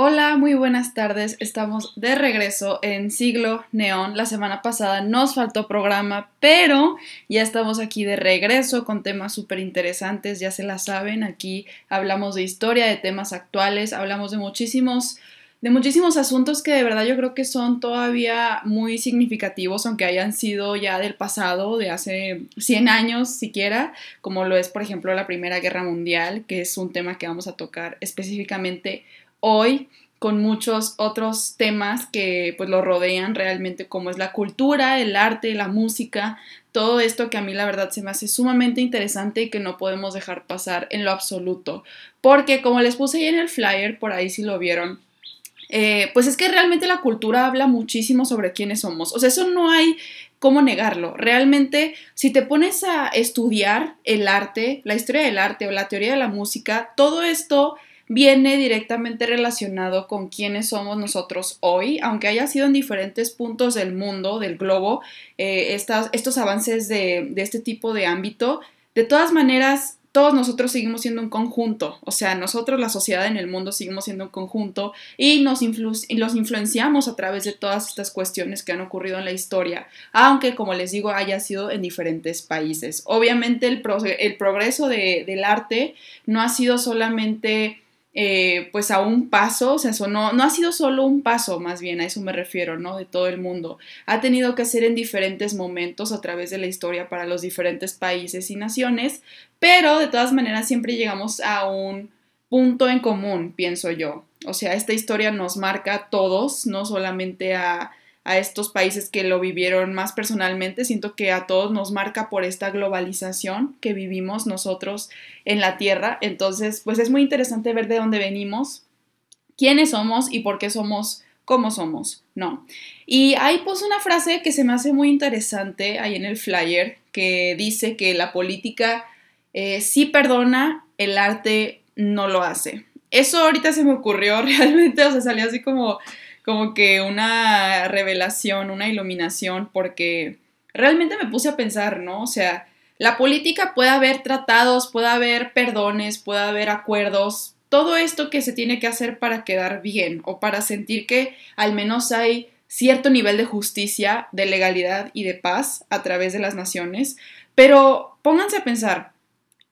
Hola, muy buenas tardes. Estamos de regreso en Siglo Neón. La semana pasada nos faltó programa, pero ya estamos aquí de regreso con temas súper interesantes, ya se la saben. Aquí hablamos de historia, de temas actuales, hablamos de muchísimos de muchísimos asuntos que de verdad yo creo que son todavía muy significativos, aunque hayan sido ya del pasado, de hace 100 años siquiera, como lo es por ejemplo la Primera Guerra Mundial, que es un tema que vamos a tocar específicamente hoy con muchos otros temas que pues lo rodean realmente como es la cultura, el arte, la música, todo esto que a mí la verdad se me hace sumamente interesante y que no podemos dejar pasar en lo absoluto, porque como les puse ahí en el flyer, por ahí si lo vieron, eh, pues es que realmente la cultura habla muchísimo sobre quiénes somos, o sea, eso no hay cómo negarlo. Realmente, si te pones a estudiar el arte, la historia del arte o la teoría de la música, todo esto viene directamente relacionado con quiénes somos nosotros hoy, aunque haya sido en diferentes puntos del mundo, del globo, eh, estos avances de, este tipo de ámbito, de todas maneras, todos nosotros seguimos siendo un conjunto, o sea, nosotros, la sociedad en el mundo, seguimos siendo un conjunto y nos y los influenciamos a través de todas estas cuestiones que han ocurrido en la historia, aunque, como les digo, haya sido en diferentes países. Obviamente el, el progreso del arte no ha sido solamente eh, pues a un paso, o sea, eso no, no ha sido solo un paso, más bien a eso me refiero, ¿no? De todo el mundo. Ha tenido que ser en diferentes momentos a través de la historia para los diferentes países y naciones, pero de todas maneras siempre llegamos a un punto en común, pienso yo. O sea, esta historia nos marca a todos, no solamente a a estos países que lo vivieron más personalmente. Siento que a todos nos marca por esta globalización que vivimos nosotros en la Tierra. Entonces, pues es muy interesante ver de dónde venimos, quiénes somos y por qué somos como somos, ¿no? Y ahí puse una frase que se me hace muy interesante ahí en el flyer, que dice que la política eh, sí perdona, el arte no lo hace. Eso ahorita se me ocurrió realmente, o sea, salió así como como que una revelación, una iluminación, porque realmente me puse a pensar, ¿no? O sea, la política puede haber tratados, puede haber perdones, puede haber acuerdos, todo esto que se tiene que hacer para quedar bien o para sentir que al menos hay cierto nivel de justicia, de legalidad y de paz a través de las naciones, pero pónganse a pensar,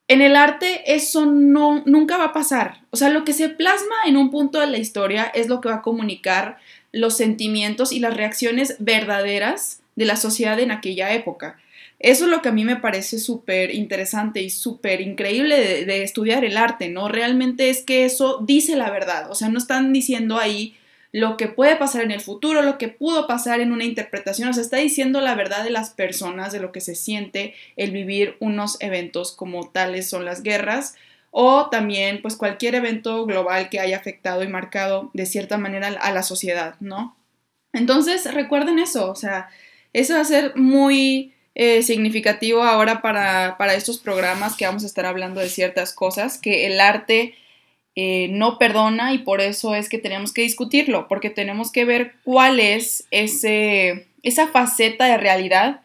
en el arte eso no, nunca va a pasar. O sea, lo que se plasma en un punto de la historia es lo que va a comunicar los sentimientos y las reacciones verdaderas de la sociedad en aquella época. Eso es lo que a mí me parece súper interesante y súper increíble de, de, estudiar el arte, ¿no? Realmente es que eso dice la verdad, o sea, no están diciendo ahí lo que puede pasar en el futuro, lo que pudo pasar en una interpretación, o sea, está diciendo la verdad de las personas, de lo que se siente el vivir unos eventos como tales son las guerras o también pues cualquier evento global que haya afectado y marcado de cierta manera a la sociedad, ¿no? Entonces recuerden eso, o sea, eso va a ser muy eh, significativo ahora para, para estos programas que vamos a estar hablando de ciertas cosas, que el arte eh, no perdona y por eso es que tenemos que discutirlo, porque tenemos que ver cuál es ese, esa faceta de realidad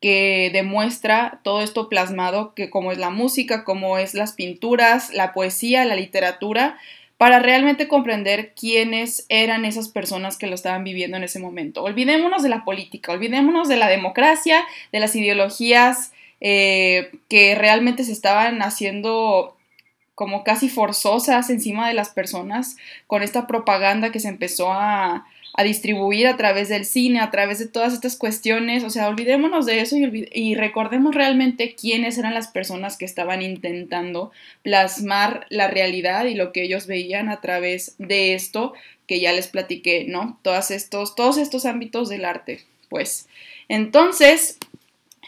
que demuestra todo esto plasmado, que como es la música, como es las pinturas, la poesía, la literatura, para realmente comprender quiénes eran esas personas que lo estaban viviendo en ese momento. Olvidémonos de la política, olvidémonos de la democracia, de las ideologías eh, que realmente se estaban haciendo como casi forzosas encima de las personas con esta propaganda que se empezó a, distribuir a través del cine, a través de todas estas cuestiones. O sea, olvidémonos de eso y, y, recordemos realmente quiénes eran las personas que estaban intentando plasmar la realidad y lo que ellos veían a través de esto que ya les platiqué, ¿no? Todos estos, todos estos ámbitos del arte. Pues, entonces,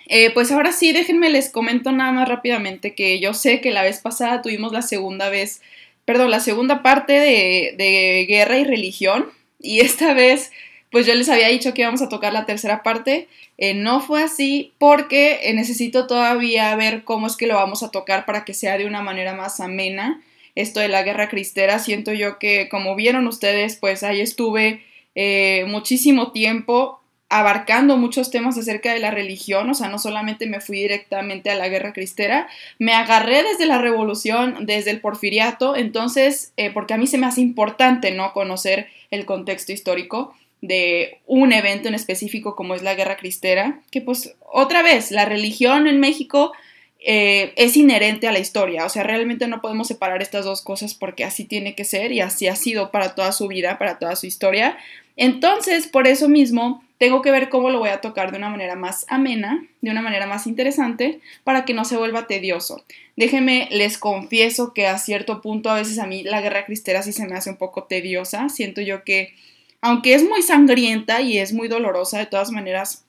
eh, pues ahora sí, déjenme les comento nada más rápidamente que yo sé que la vez pasada tuvimos la segunda vez, perdón, la segunda parte de, guerra y religión y esta vez pues yo les había dicho que íbamos a tocar la tercera parte. Eh, no fue así porque eh, necesito todavía ver cómo es que lo vamos a tocar para que sea de una manera más amena. Esto de la guerra cristera, siento yo que como vieron ustedes, pues ahí estuve muchísimo tiempo abarcando muchos temas acerca de la religión, o sea, no solamente me fui directamente a la guerra cristera, me agarré desde la revolución, desde el porfiriato, entonces, eh, porque a mí se me hace importante, ¿no? Conocer el contexto histórico de un evento en específico como es la guerra cristera, que pues otra vez, la religión en México eh, es inherente a la historia, o sea, realmente no podemos separar estas dos cosas porque así tiene que ser y así ha sido para toda su vida, para toda su historia. Entonces, por eso mismo, tengo que ver cómo lo voy a tocar de una manera más amena, de una manera más interesante, para que no se vuelva tedioso. Déjenme, les confieso que a cierto punto a veces a mí la guerra cristera sí se me hace un poco tediosa. Siento yo que, aunque es muy sangrienta y es muy dolorosa, de todas maneras,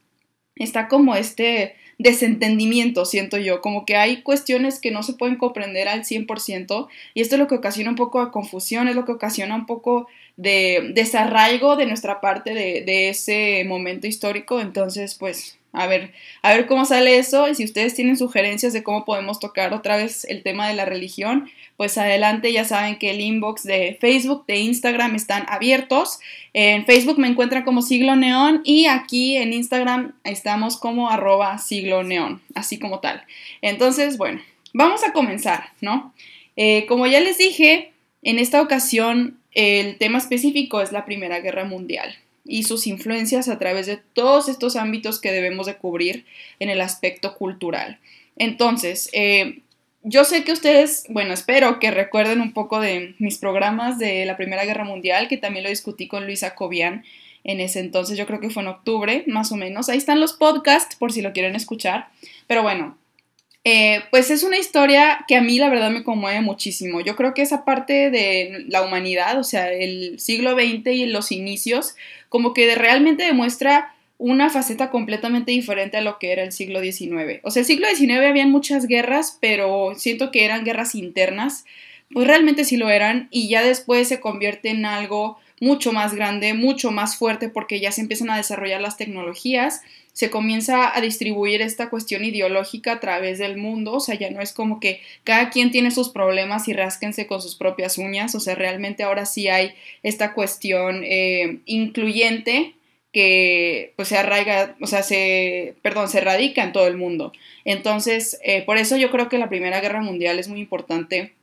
está como este desentendimiento, siento yo, como que hay cuestiones que no se pueden comprender al 100% y esto es lo que ocasiona un poco de confusión, es lo que ocasiona un poco de desarraigo de nuestra parte de, de ese momento histórico, entonces pues a ver, a ver cómo sale eso y si ustedes tienen sugerencias de cómo podemos tocar otra vez el tema de la religión, pues adelante, ya saben que el inbox de Facebook, de Instagram están abiertos. En Facebook me encuentran como siglo neón y aquí en Instagram estamos como arroba siglo neón, así como tal. Entonces, bueno, vamos a comenzar, ¿no? Eh, como ya les dije, en esta ocasión el tema específico es la Primera Guerra Mundial y sus influencias a través de todos estos ámbitos que debemos de cubrir en el aspecto cultural. Entonces, eh, yo sé que ustedes, bueno, espero que recuerden un poco de mis programas de la Primera Guerra Mundial, que también lo discutí con Luisa Cobian en ese entonces, yo creo que fue en octubre, más o menos. Ahí están los podcasts por si lo quieren escuchar. Pero bueno, eh, pues es una historia que a mí la verdad me conmueve muchísimo. Yo creo que esa parte de la humanidad, o sea, el siglo XX y los inicios, como que realmente demuestra una faceta completamente diferente a lo que era el siglo XIX. O sea, el siglo XIX habían muchas guerras, pero siento que eran guerras internas, pues realmente sí lo eran, y ya después se convierte en algo mucho más grande, mucho más fuerte, porque ya se empiezan a desarrollar las tecnologías se comienza a distribuir esta cuestión ideológica a través del mundo, o sea, ya no es como que cada quien tiene sus problemas y rásquense con sus propias uñas, o sea, realmente ahora sí hay esta cuestión eh, incluyente que pues se arraiga, o sea, se, perdón, se radica en todo el mundo. Entonces, eh, por eso yo creo que la Primera Guerra Mundial es muy importante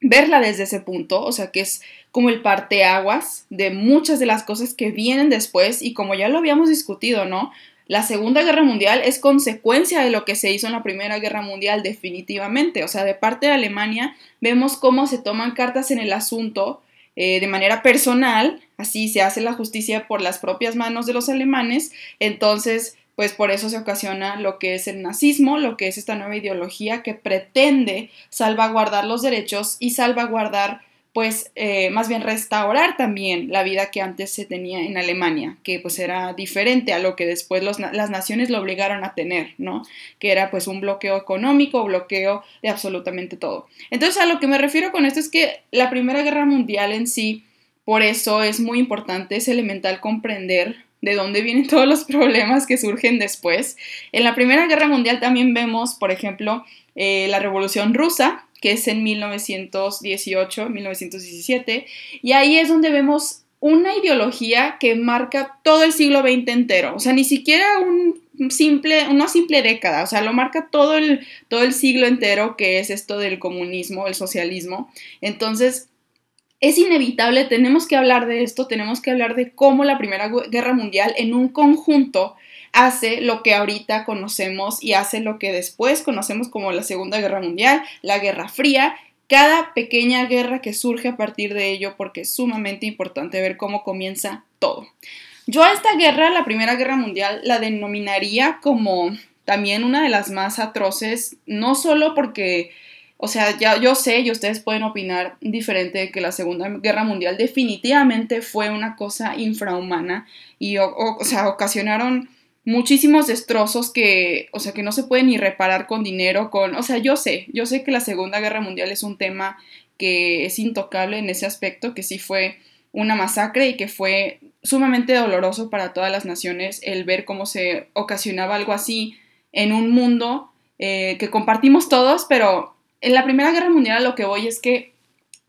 verla desde ese punto, o sea, que es como el parteaguas de muchas de las cosas que vienen después y como ya lo habíamos discutido, ¿no? La Segunda Guerra Mundial es consecuencia de lo que se hizo en la Primera Guerra Mundial definitivamente. O sea, de parte de Alemania vemos cómo se toman cartas en el asunto eh, de manera personal, así se hace la justicia por las propias manos de los alemanes, entonces pues por eso se ocasiona lo que es el nazismo, lo que es esta nueva ideología que pretende salvaguardar los derechos y salvaguardar pues eh, más bien restaurar también la vida que antes se tenía en Alemania, que pues era diferente a lo que después las naciones lo obligaron a tener, ¿no? Que era pues un bloqueo económico, bloqueo de absolutamente todo. Entonces a lo que me refiero con esto es que la Primera Guerra Mundial en sí, por eso es muy importante, es elemental comprender de dónde vienen todos los problemas que surgen después. En la Primera Guerra Mundial también vemos, por ejemplo, eh, la Revolución Rusa, que es en 1918, 1917, y ahí es donde vemos una ideología que marca todo el siglo XX entero, o sea, ni siquiera simple, una simple década, o sea, lo marca todo el, todo el siglo entero que es esto del comunismo, el socialismo. Entonces, es inevitable, tenemos que hablar de esto, tenemos que hablar de cómo la Primera Guerra Mundial en un conjunto hace lo que ahorita conocemos y hace lo que después conocemos como la Segunda Guerra Mundial, la Guerra Fría, cada pequeña guerra que surge a partir de ello porque es sumamente importante ver cómo comienza todo. Yo a esta guerra, la Primera Guerra Mundial, la denominaría como también una de las más atroces, no solo porque, o sea, ya yo sé y ustedes pueden opinar diferente de que la Segunda Guerra Mundial definitivamente fue una cosa infrahumana y, o sea, ocasionaron muchísimos destrozos que, o sea, que no se pueden ni reparar con dinero, con, o sea, yo sé, yo sé que la Segunda Guerra Mundial es un tema que es intocable en ese aspecto, que sí fue una masacre y que fue sumamente doloroso para todas las naciones el ver cómo se ocasionaba algo así en un mundo eh, que compartimos todos, pero en la Primera Guerra Mundial lo que voy es que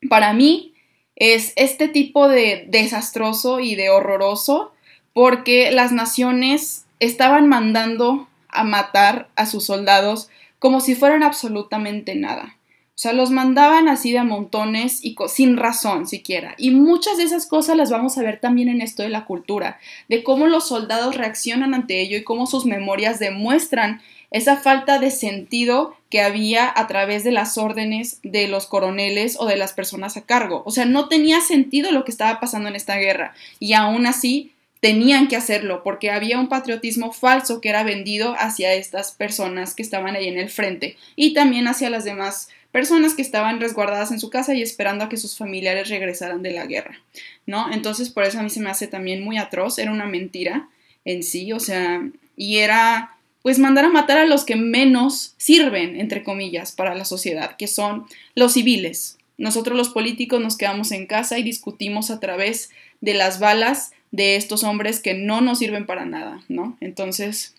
para mí es este tipo de desastroso y de horroroso porque las naciones estaban mandando a matar a sus soldados como si fueran absolutamente nada. O sea, los mandaban así de montones y sin razón siquiera. Y muchas de esas cosas las vamos a ver también en esto de la cultura, de cómo los soldados reaccionan ante ello y cómo sus memorias demuestran esa falta de sentido que había a través de las órdenes de los coroneles o de las personas a cargo. O sea, no tenía sentido lo que estaba pasando en esta guerra y aún así tenían que hacerlo porque había un patriotismo falso que era vendido hacia estas personas que estaban ahí en el frente y también hacia las demás personas que estaban resguardadas en su casa y esperando a que sus familiares regresaran de la guerra, ¿no? Entonces por eso a mí se me hace también muy atroz, era una mentira en sí, o sea, y era pues mandar a matar a los que menos sirven, entre comillas, para la sociedad, que son los civiles. Nosotros los políticos nos quedamos en casa y discutimos a través de las balas de estos hombres que no nos sirven para nada, ¿no? Entonces,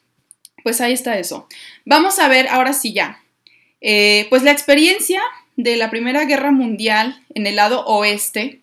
pues ahí está eso. Vamos a ver ahora sí ya. Eh, pues la experiencia de la Primera Guerra Mundial en el lado oeste,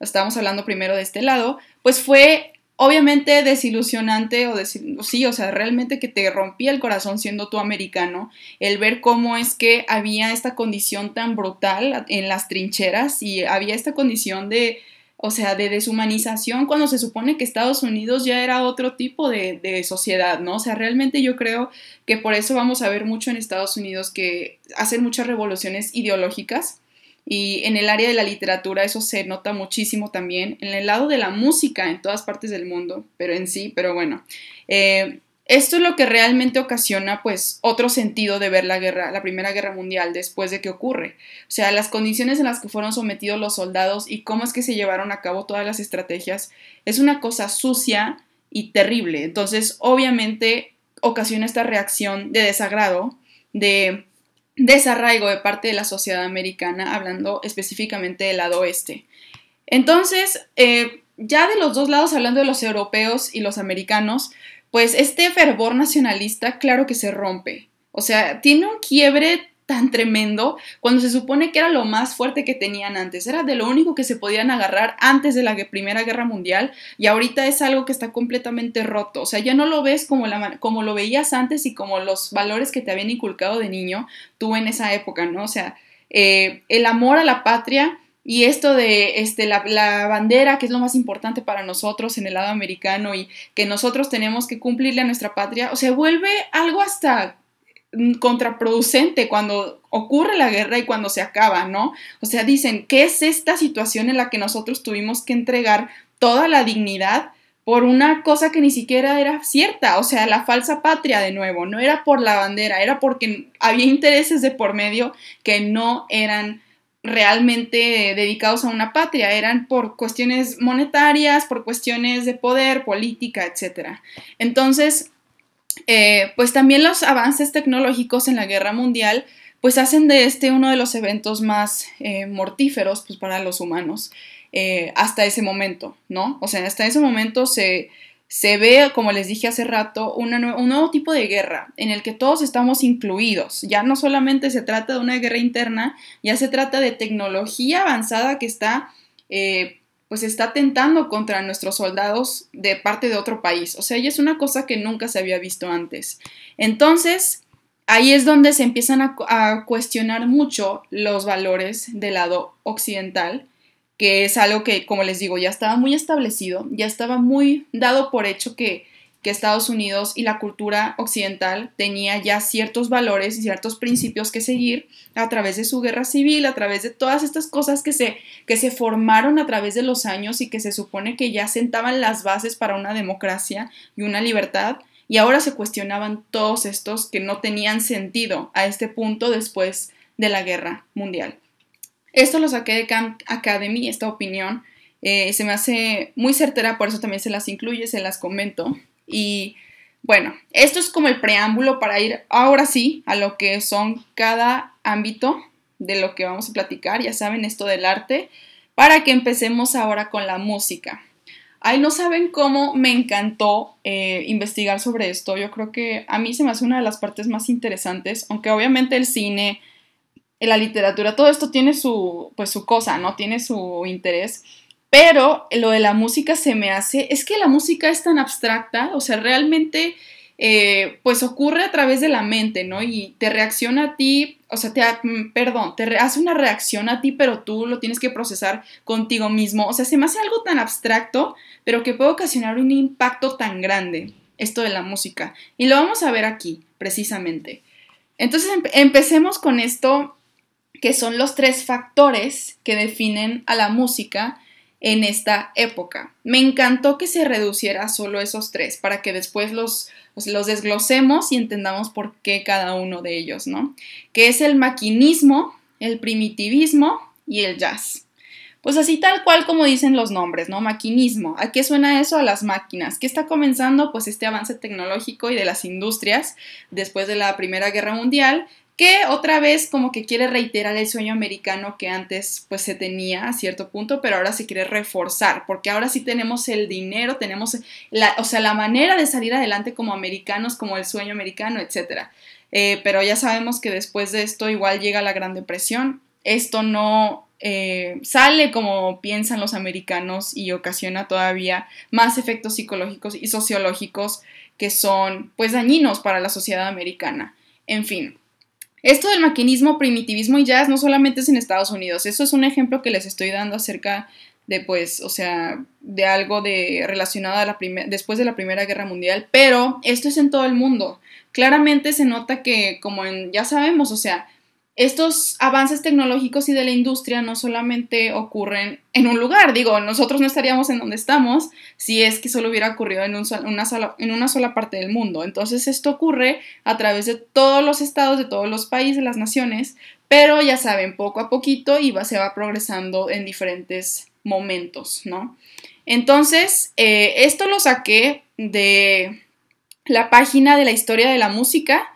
estábamos hablando primero de este lado, pues fue obviamente desilusionante o sí, o sea, realmente que te rompía el corazón siendo tú americano, el ver cómo es que había esta condición tan brutal en las trincheras y había esta condición de, o sea, de deshumanización cuando se supone que Estados Unidos ya era otro tipo de, sociedad, ¿no? O sea, realmente yo creo que por eso vamos a ver mucho en Estados Unidos que hacen muchas revoluciones ideológicas y en el área de la literatura eso se nota muchísimo también, en el lado de la música en todas partes del mundo, pero en sí, pero bueno. Eh, esto es lo que realmente ocasiona pues otro sentido de ver la guerra, la Primera Guerra Mundial después de que ocurre. O sea, las condiciones en las que fueron sometidos los soldados y cómo es que se llevaron a cabo todas las estrategias es una cosa sucia y terrible. Entonces, obviamente ocasiona esta reacción de desagrado, de desarraigo de parte de la sociedad americana, hablando específicamente del lado oeste. Entonces, eh, ya de los dos lados, hablando de los europeos y los americanos, pues este fervor nacionalista, claro que se rompe. O sea, tiene un quiebre tan tremendo cuando se supone que era lo más fuerte que tenían antes, era de lo único que se podían agarrar antes de la Primera Guerra Mundial y ahorita es algo que está completamente roto, o sea, ya no lo ves como, como lo veías antes y como los valores que te habían inculcado de niño tú en esa época, ¿no? O sea, eh, el amor a la patria y esto de este, la, la, bandera, que es lo más importante para nosotros en el lado americano y que nosotros tenemos que cumplirle a nuestra patria, o sea, vuelve algo hasta contraproducente cuando ocurre la guerra y cuando se acaba, ¿no? O sea, dicen, ¿qué es esta situación en la que nosotros tuvimos que entregar toda la dignidad por una cosa que ni siquiera era cierta? O sea, la falsa patria de nuevo, no era por la bandera, era porque había intereses de por medio que no eran realmente dedicados a una patria, eran por cuestiones monetarias, por cuestiones de poder, política, etc. Entonces, eh, pues también los avances tecnológicos en la guerra mundial pues hacen de este uno de los eventos más eh, mortíferos pues, para los humanos eh, hasta ese momento, ¿no? O sea, hasta ese momento se, se ve, como les dije hace rato, un nuevo tipo de guerra en el que todos estamos incluidos. Ya no solamente se trata de una guerra interna, ya se trata de tecnología avanzada que está pues está atentando contra nuestros soldados de parte de otro país. O sea, ya es una cosa que nunca se había visto antes. Entonces, ahí es donde se empiezan a, cuestionar mucho los valores del lado occidental, que es algo que, como les digo, ya estaba muy establecido, ya estaba muy dado por hecho que que Estados Unidos y la cultura occidental tenía ya ciertos valores y ciertos principios que seguir a través de su guerra civil, a través de todas estas cosas que se, que se formaron a través de los años y que se supone que ya sentaban las bases para una democracia y una libertad, y ahora se cuestionaban todos estos que no tenían sentido a este punto después de la guerra mundial. Esto lo saqué de Camp Academy, esta opinión. Eh, se me hace muy certera, por eso también se las incluye, se las comento. Y bueno, esto es como el preámbulo para ir ahora sí a lo que son cada ámbito de lo que vamos a platicar, ya saben esto del arte, para que empecemos ahora con la música. Ay, no saben cómo me encantó eh, investigar sobre esto. Yo creo que a mí se me hace una de las partes más interesantes, aunque obviamente el cine, la literatura, todo esto tiene su, pues, su cosa, ¿no? Tiene su interés pero lo de la música se me hace, es que la música es tan abstracta, o sea, realmente eh, pues ocurre a través de la mente, ¿no? Y te reacciona a ti, o sea, te, mm, perdón, te hace una reacción a ti, pero tú lo tienes que procesar contigo mismo. O sea, se me hace algo tan abstracto, pero que puede ocasionar un impacto tan grande, esto de la música. Y lo vamos a ver aquí, precisamente. Entonces, empecemos con esto, que son los tres factores que definen a la música en esta época. Me encantó que se reduciera solo esos tres para que después los pues los desglosemos y entendamos por qué cada uno de ellos, ¿no? Que es el maquinismo, el primitivismo y el jazz. Pues así tal cual como dicen los nombres, ¿no? Maquinismo. ¿A qué suena eso? A las máquinas. ¿Qué está comenzando? Pues este avance tecnológico y de las industrias después de la Primera Guerra Mundial que otra vez como que quiere reiterar el sueño americano que antes pues se tenía a cierto punto, pero ahora se quiere reforzar, porque ahora sí tenemos el dinero, tenemos la, o sea, la manera de salir adelante como americanos, como el sueño americano, etc. Eh, pero ya sabemos que después de esto igual llega la Gran Depresión, esto no eh, sale como piensan los americanos y ocasiona todavía más efectos psicológicos y sociológicos que son pues dañinos para la sociedad americana. En fin, esto del maquinismo, primitivismo y jazz no solamente es en Estados Unidos, eso es un ejemplo que les estoy dando acerca de pues, o sea, de algo de relacionado a la después de la Primera Guerra Mundial, pero esto es en todo el mundo. Claramente se nota que como en ya sabemos, o sea, estos avances tecnológicos y de la industria no solamente ocurren en un lugar, digo, nosotros no estaríamos en donde estamos si es que solo hubiera ocurrido en, una, sola, parte del mundo. Entonces esto ocurre a través de todos los estados, de todos los países, las naciones, pero ya saben, poco a poquito y se va progresando en diferentes momentos, ¿no? Entonces, eh, esto lo saqué de la página de la historia de la música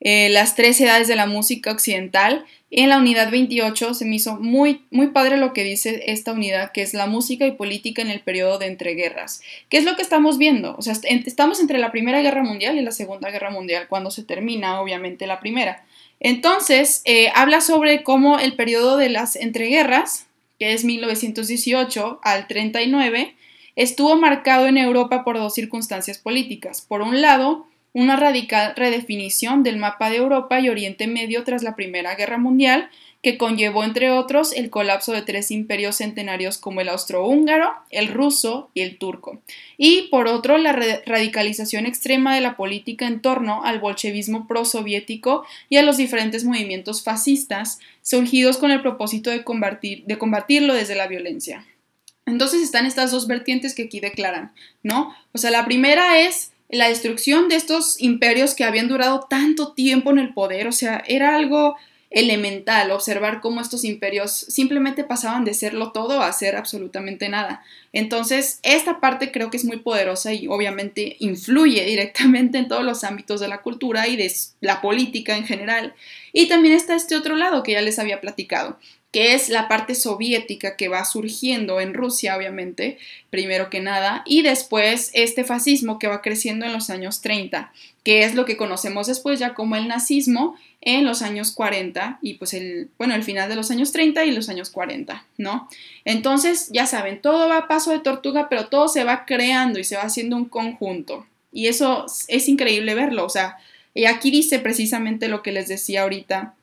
eh, las tres edades de la música occidental. En la unidad 28 se me hizo muy, muy padre lo que dice esta unidad, que es la música y política en el periodo de entreguerras. ¿Qué es lo que estamos viendo? O sea, estamos entre la Primera Guerra Mundial y la Segunda Guerra Mundial, cuando se termina, obviamente, la primera. Entonces, eh, habla sobre cómo el periodo de las entreguerras, que es 1918 al 39, estuvo marcado en Europa por dos circunstancias políticas. Por un lado, una radical redefinición del mapa de Europa y Oriente Medio tras la Primera Guerra Mundial, que conllevó, entre otros, el colapso de tres imperios centenarios como el austrohúngaro, el ruso y el turco. Y, por otro, la radicalización extrema de la política en torno al bolchevismo prosoviético y a los diferentes movimientos fascistas surgidos con el propósito de, combatir, de combatirlo desde la violencia. Entonces están estas dos vertientes que aquí declaran, ¿no? O sea, la primera es la destrucción de estos imperios que habían durado tanto tiempo en el poder, o sea, era algo elemental observar cómo estos imperios simplemente pasaban de serlo todo a ser absolutamente nada. Entonces, esta parte creo que es muy poderosa y obviamente influye directamente en todos los ámbitos de la cultura y de la política en general. Y también está este otro lado que ya les había platicado, que es la parte soviética que va surgiendo en Rusia, obviamente, primero que nada, y después este fascismo que va creciendo en los años 30, que es lo que conocemos después ya como el nazismo en los años 40 y pues el, bueno, el final de los años 30 y los años 40, ¿no? Entonces, ya saben, todo va a paso de tortuga, pero todo se va creando y se va haciendo un conjunto. Y eso es increíble verlo, o sea, y aquí dice precisamente lo que les decía ahorita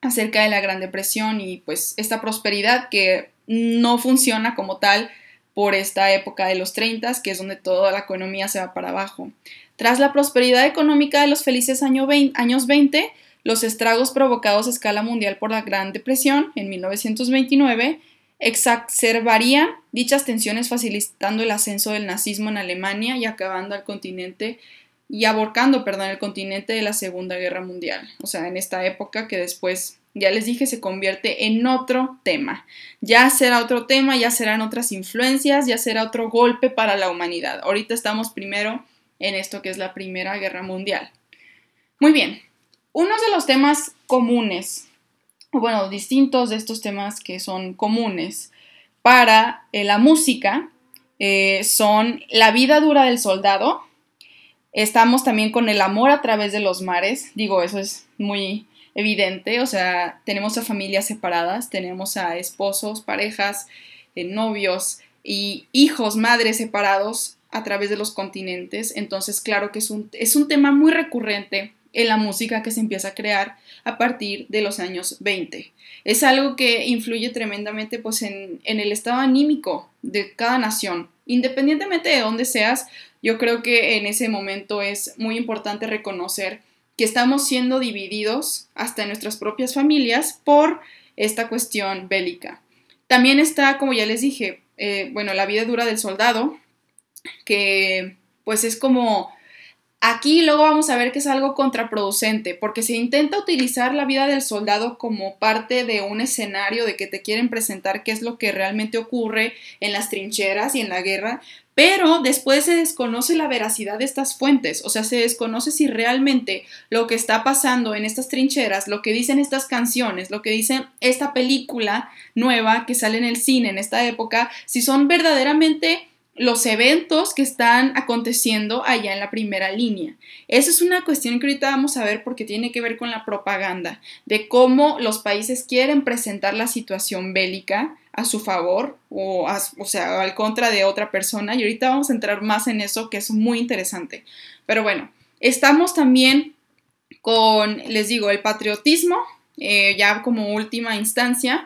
acerca de la Gran Depresión y pues esta prosperidad que no funciona como tal por esta época de los 30, que es donde toda la economía se va para abajo. Tras la prosperidad económica de los felices años 20, los estragos provocados a escala mundial por la Gran Depresión en 1929 exacerbarían dichas tensiones facilitando el ascenso del nazismo en Alemania y acabando al continente y aborcando, perdón, el continente de la Segunda Guerra Mundial. O sea, en esta época que después, ya les dije, se convierte en otro tema. Ya será otro tema, ya serán otras influencias, ya será otro golpe para la humanidad. Ahorita estamos primero en esto que es la Primera Guerra Mundial. Muy bien, uno de los temas comunes, bueno, distintos de estos temas que son comunes para eh, la música, eh, son la vida dura del soldado, Estamos también con el amor a través de los mares, digo, eso es muy evidente, o sea, tenemos a familias separadas, tenemos a esposos, parejas, eh, novios, y hijos, madres separados a través de los continentes. Entonces, claro que es un, es un tema muy recurrente en la música que se empieza a crear a partir de los años 20. Es algo que influye tremendamente pues, en, en el estado anímico de cada nación. Independientemente de dónde seas, yo creo que en ese momento es muy importante reconocer que estamos siendo divididos hasta en nuestras propias familias por esta cuestión bélica. También está, como ya les dije, eh, bueno, la vida dura del soldado, que pues es como Aquí luego vamos a ver que es algo contraproducente, porque se intenta utilizar la vida del soldado como parte de un escenario de que te quieren presentar qué es lo que realmente ocurre en las trincheras y en la guerra, pero después se desconoce la veracidad de estas fuentes, o sea, se desconoce si realmente lo que está pasando en estas trincheras, lo que dicen estas canciones, lo que dice esta película nueva que sale en el cine en esta época, si son verdaderamente los eventos que están aconteciendo allá en la primera línea. Esa es una cuestión que ahorita vamos a ver porque tiene que ver con la propaganda, de cómo los países quieren presentar la situación bélica a su favor o, o sea, al contra de otra persona. Y ahorita vamos a entrar más en eso, que es muy interesante. Pero bueno, estamos también con, les digo, el patriotismo, eh, ya como última instancia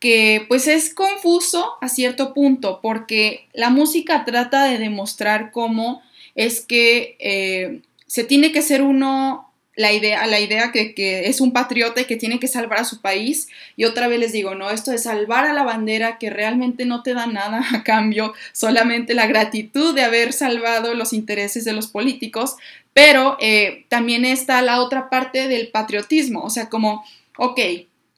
que pues es confuso a cierto punto porque la música trata de demostrar cómo es que eh, se tiene que ser uno la idea, la idea que, que, es un patriota y que tiene que salvar a su país. Y otra vez les digo, no, esto de salvar a la bandera que realmente no te da nada a cambio, solamente la gratitud de haber salvado los intereses de los políticos. Pero eh, también está la otra parte del patriotismo, o sea, como, ok,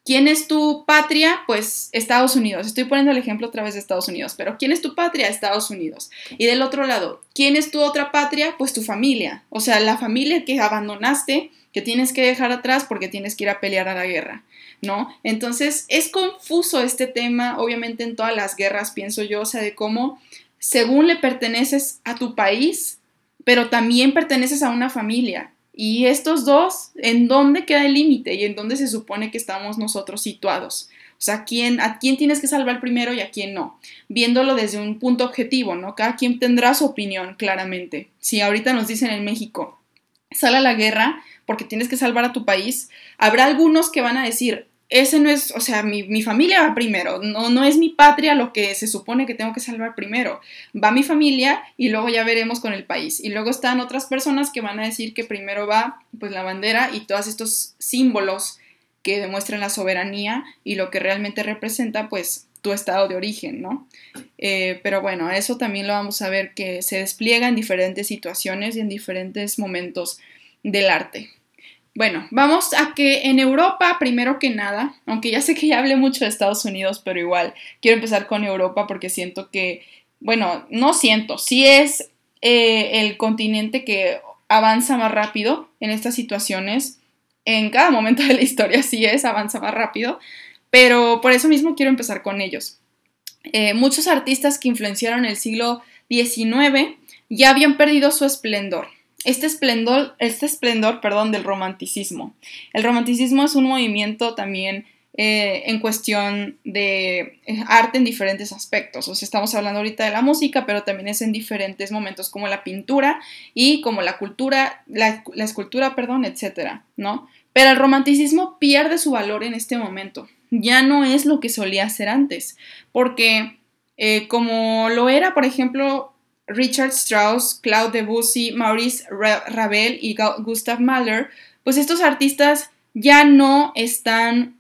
¿Quién es tu patria? Pues Estados Unidos. Estoy poniendo el ejemplo otra vez de Estados Unidos, pero ¿quién es tu patria? Estados Unidos. Y del otro lado, ¿quién es tu otra patria? Pues tu familia. O sea, la familia que abandonaste, que tienes que dejar atrás porque tienes que ir a pelear a la guerra, ¿no? Entonces, es confuso este tema, obviamente en todas las guerras, pienso yo, o sea, de cómo según le perteneces a tu país, pero también perteneces a una familia. Y estos dos, ¿en dónde queda el límite y en dónde se supone que estamos nosotros situados? O sea, ¿quién, ¿a quién tienes que salvar primero y a quién no? Viéndolo desde un punto objetivo, ¿no? Cada quien tendrá su opinión, claramente. Si ahorita nos dicen en México, sale a la guerra porque tienes que salvar a tu país, habrá algunos que van a decir, ese no es, o sea, mi, familia va primero, no, no es mi patria lo que se supone que tengo que salvar primero, va mi familia y luego ya veremos con el país. Y luego están otras personas que van a decir que primero va pues la bandera y todos estos símbolos que demuestran la soberanía y lo que realmente representa pues tu estado de origen, ¿no? Eh, pero bueno, eso también lo vamos a ver que se despliega en diferentes situaciones y en diferentes momentos del arte. Bueno, vamos a que en Europa, primero que nada, aunque ya sé que ya hablé mucho de Estados Unidos, pero igual quiero empezar con Europa porque siento que, bueno, no siento, sí es eh, el continente que avanza más rápido en estas situaciones. En cada momento de la historia sí es, avanza más rápido, pero por eso mismo quiero empezar con ellos. Eh, muchos artistas que influenciaron el siglo XIX ya habían perdido su esplendor este esplendor, este esplendor perdón, del romanticismo. El romanticismo es un movimiento también eh, en cuestión de eh, arte en diferentes aspectos. O sea, estamos hablando ahorita de la música, pero también es en diferentes momentos como la pintura y como la cultura, la, escultura, perdón, etcétera, ¿no? Pero el romanticismo pierde su valor en este momento. Ya no es lo que solía ser antes, porque eh, como lo era, por ejemplo, Richard Strauss, Claude Debussy, Maurice Ravel y Gustav Mahler, pues estos artistas ya no están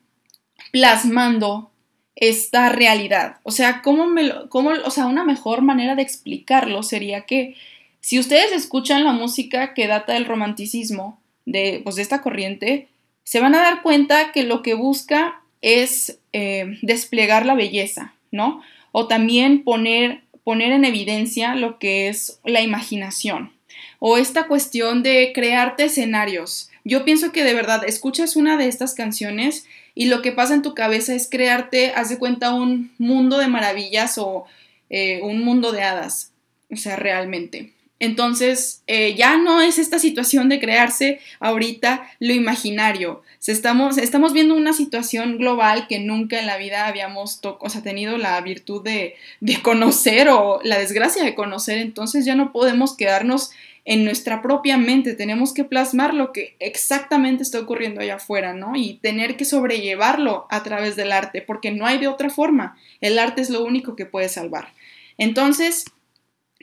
plasmando esta realidad. O sea, ¿cómo me o sea, una mejor manera de explicarlo sería que si ustedes escuchan la música que data del romanticismo, de, pues, de esta corriente, se van a dar cuenta que lo que busca es eh, desplegar la belleza, ¿no? O también poner poner en evidencia lo que es la imaginación o esta cuestión de crearte escenarios. Yo pienso que de verdad escuchas una de estas canciones y lo que pasa en tu cabeza es crearte, haz de cuenta, un mundo de maravillas o eh, un mundo de hadas, o sea, realmente. Entonces, eh, ya no es esta situación de crearse ahorita lo imaginario. estamos, estamos viendo una situación global que nunca en la vida habíamos tenido la virtud de, de conocer o la desgracia de conocer. Entonces ya no podemos quedarnos en nuestra propia mente, tenemos que plasmar lo que exactamente está ocurriendo allá afuera, ¿no? Y tener que sobrellevarlo a través del arte, porque no hay de otra forma. El arte es lo único que puede salvar. Entonces,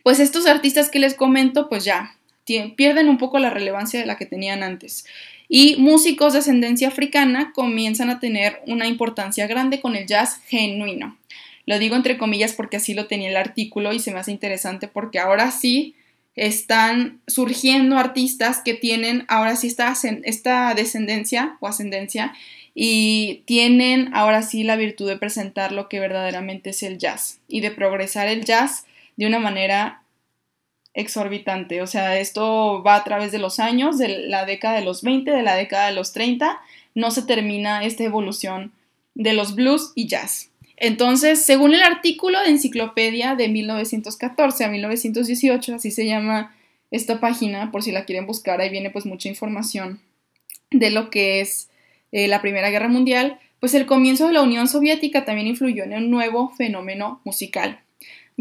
pues estos artistas que les comento, pues ya pierden un poco la relevancia de la que tenían antes. Y músicos de ascendencia africana comienzan a tener una importancia grande con el jazz genuino. Lo digo entre comillas porque así lo tenía el artículo y se me hace interesante porque ahora sí están surgiendo artistas que tienen ahora sí esta, esta descendencia o ascendencia y tienen ahora sí la virtud de presentar lo que verdaderamente es el jazz y de progresar el jazz de una manera exorbitante. O sea, esto va a través de los años, de la década de los 20, de la década de los 30, no se termina esta evolución de los blues y jazz. Entonces, según el artículo de enciclopedia de 1914 a 1918, así se llama esta página, por si la quieren buscar, ahí viene pues mucha información de lo que es eh, la Primera Guerra Mundial, pues el comienzo de la Unión Soviética también influyó en un nuevo fenómeno musical,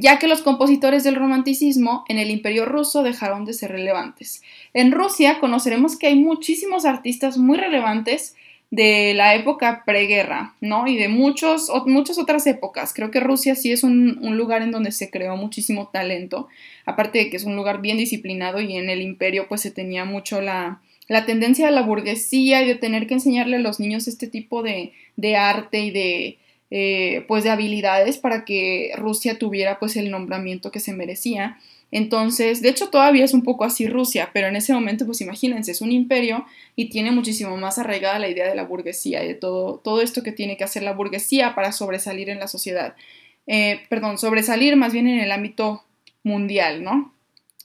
ya que los compositores del romanticismo en el imperio ruso dejaron de ser relevantes. En Rusia conoceremos que hay muchísimos artistas muy relevantes de la época preguerra, ¿no? Y de muchos, muchas otras épocas. Creo que Rusia sí es un, lugar en donde se creó muchísimo talento, aparte de que es un lugar bien disciplinado y en el imperio pues se tenía mucho la, la tendencia de la burguesía y de tener que enseñarle a los niños este tipo de, de arte y de, eh, pues de habilidades para que Rusia tuviera pues el nombramiento que se merecía. Entonces, de hecho todavía es un poco así Rusia, pero en ese momento, pues imagínense, es un imperio y tiene muchísimo más arraigada la idea de la burguesía y de todo, todo esto que tiene que hacer la burguesía para sobresalir en la sociedad. Eh, perdón, sobresalir más bien en el ámbito mundial, ¿no?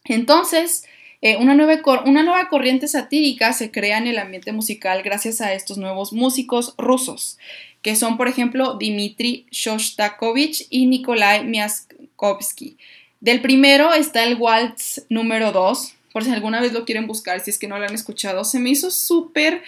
Entonces, eh, una, nueva una nueva corriente satírica se crea en el ambiente musical gracias a estos nuevos músicos rusos, que son, por ejemplo, Dmitri Shostakovich y Nikolai Miaskovsky. Del primero está el waltz número 2, por si alguna vez lo quieren buscar, si es que no lo han escuchado. Se me hizo súper,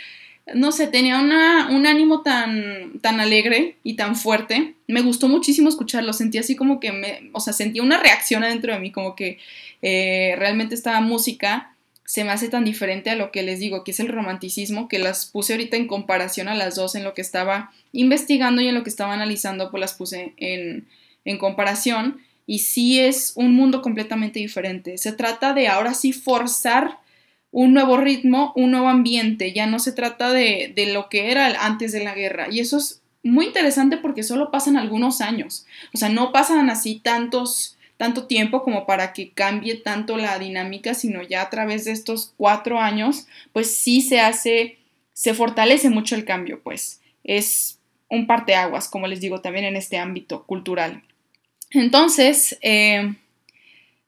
no sé, tenía un ánimo tan, tan alegre y tan fuerte. Me gustó muchísimo escucharlo, sentí así como que me, o sea, sentí una reacción adentro de mí, como que eh, realmente esta música se me hace tan diferente a lo que les digo, que es el romanticismo, que las puse ahorita en comparación a las dos en lo que estaba investigando y en lo que estaba analizando, pues las puse en, en comparación y sí es un mundo completamente diferente. Se trata de ahora sí forzar un nuevo ritmo, un nuevo ambiente, ya no se trata de, lo que era antes de la guerra. Y eso es muy interesante porque solo pasan algunos años, o sea, no pasan así tantos, tanto tiempo como para que cambie tanto la dinámica, sino ya a través de estos cuatro años, pues sí se hace, se fortalece mucho el cambio, pues es un parteaguas, como les digo, también en este ámbito cultural. Entonces, eh,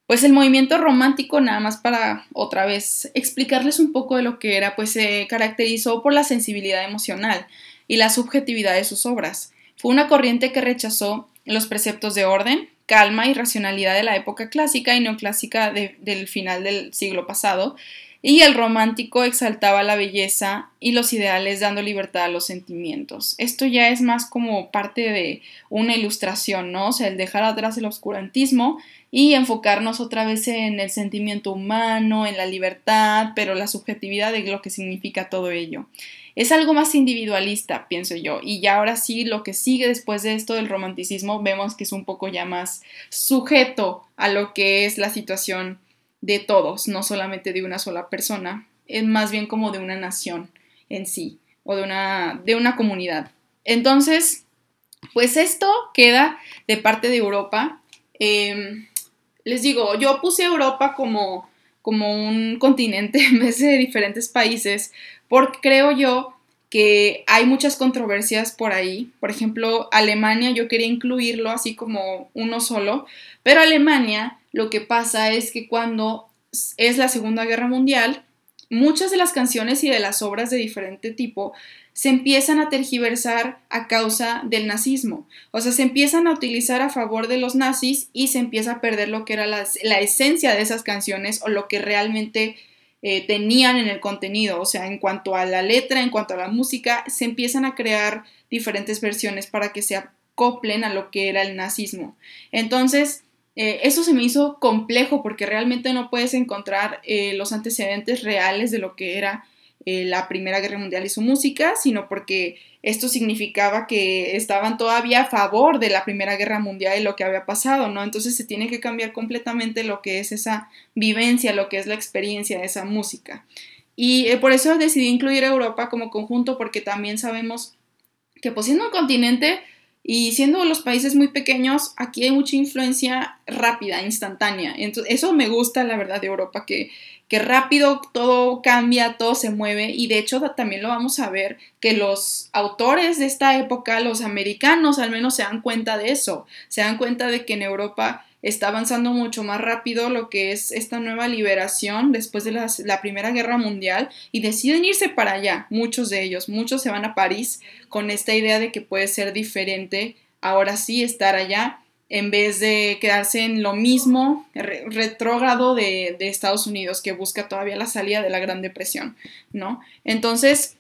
pues el movimiento romántico, nada más para otra vez explicarles un poco de lo que era, pues se caracterizó por la sensibilidad emocional y la subjetividad de sus obras. Fue una corriente que rechazó los preceptos de orden, calma y racionalidad de la época clásica y neoclásica del final del siglo pasado y el romántico exaltaba la belleza y los ideales dando libertad a los sentimientos. Esto ya es más como parte de una ilustración, ¿no? O sea, el dejar atrás el oscurantismo y enfocarnos otra vez en el sentimiento humano, en la libertad, pero la subjetividad de lo que significa todo ello. Es algo más individualista, pienso yo, y ya ahora sí lo que sigue después de esto del romanticismo vemos que es un poco ya más sujeto a lo que es la situación de todos, no solamente de una sola persona, es más bien como de una nación en sí o de una, de una comunidad. Entonces, pues esto queda de parte de Europa. Em, les digo, yo puse Europa como, como un continente en vez de diferentes países, porque creo yo que hay muchas controversias por ahí. Por ejemplo, Alemania yo quería incluirlo así como uno solo, pero Alemania lo que pasa es que cuando es la Segunda Guerra Mundial, muchas de las canciones y de las obras de diferente tipo se empiezan a tergiversar a causa del nazismo. O sea, se empiezan a utilizar a favor de los nazis y se empieza a perder lo que era la, esencia de esas canciones o lo que realmente eh, tenían en el contenido. O sea, en cuanto a la letra, en cuanto a la música, se empiezan a crear diferentes versiones para que se acoplen a lo que era el nazismo. Entonces, eh, eso se me hizo complejo porque realmente no puedes encontrar eh, los antecedentes reales de lo que era eh, la Primera Guerra Mundial y su música, sino porque esto significaba que estaban todavía a favor de la Primera Guerra Mundial y lo que había pasado, ¿no? Entonces se tiene que cambiar completamente lo que es esa vivencia, lo que es la experiencia de esa música. Y por eso decidí incluir a Europa como conjunto porque también sabemos que pues siendo un continente y siendo los países muy pequeños, aquí hay mucha influencia rápida, instantánea. Entonces, eso me gusta, la verdad, de Europa, que, que rápido todo cambia, todo se mueve. Y de hecho, también lo vamos a ver, que los autores de esta época, los americanos, al menos se dan cuenta de eso. Se dan cuenta de que en Europa está avanzando mucho más rápido lo que es esta nueva liberación después de la Primera Guerra Mundial y deciden irse para allá, muchos de ellos, muchos se van a París con esta idea de que puede ser diferente, ahora sí estar allá, en vez de quedarse en lo mismo retrógrado de, de Estados Unidos que busca todavía la salida de la Gran Depresión, ¿no? Entonces,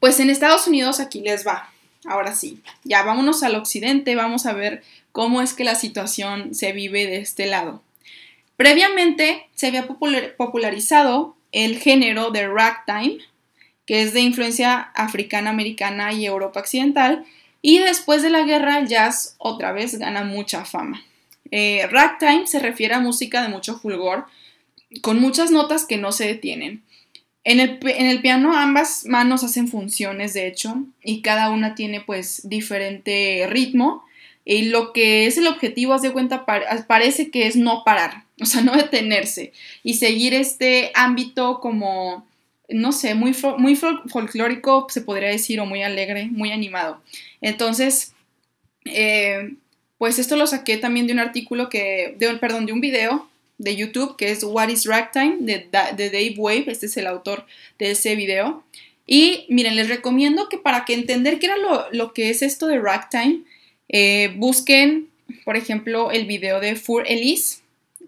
pues en Estados Unidos aquí les va. Ahora sí, ya vámonos al occidente, vamos a ver cómo es que la situación se vive de este lado. Previamente se había popularizado el género de ragtime, que es de influencia africana, americana y Europa occidental, y después de la guerra el jazz otra vez gana mucha fama. Eh, ragtime se refiere a música de mucho fulgor, con muchas notas que no se detienen. En el, en el, piano ambas manos hacen funciones, de hecho, y cada una tiene pues diferente ritmo y lo que es el objetivo, haz de cuenta, parece que es no parar, o sea, no detenerse y seguir este ámbito como, no sé, muy, muy folclórico, se podría decir, o muy alegre, muy animado. Entonces, eh, pues esto lo saqué también de un artículo que, de, perdón, de un video de YouTube que es What is Ragtime de, de Dave Wave, este es el autor de ese video. Y miren, les recomiendo que para que entender qué era lo, lo que es esto de Ragtime, eh, busquen, por ejemplo, el video de Fur Elise,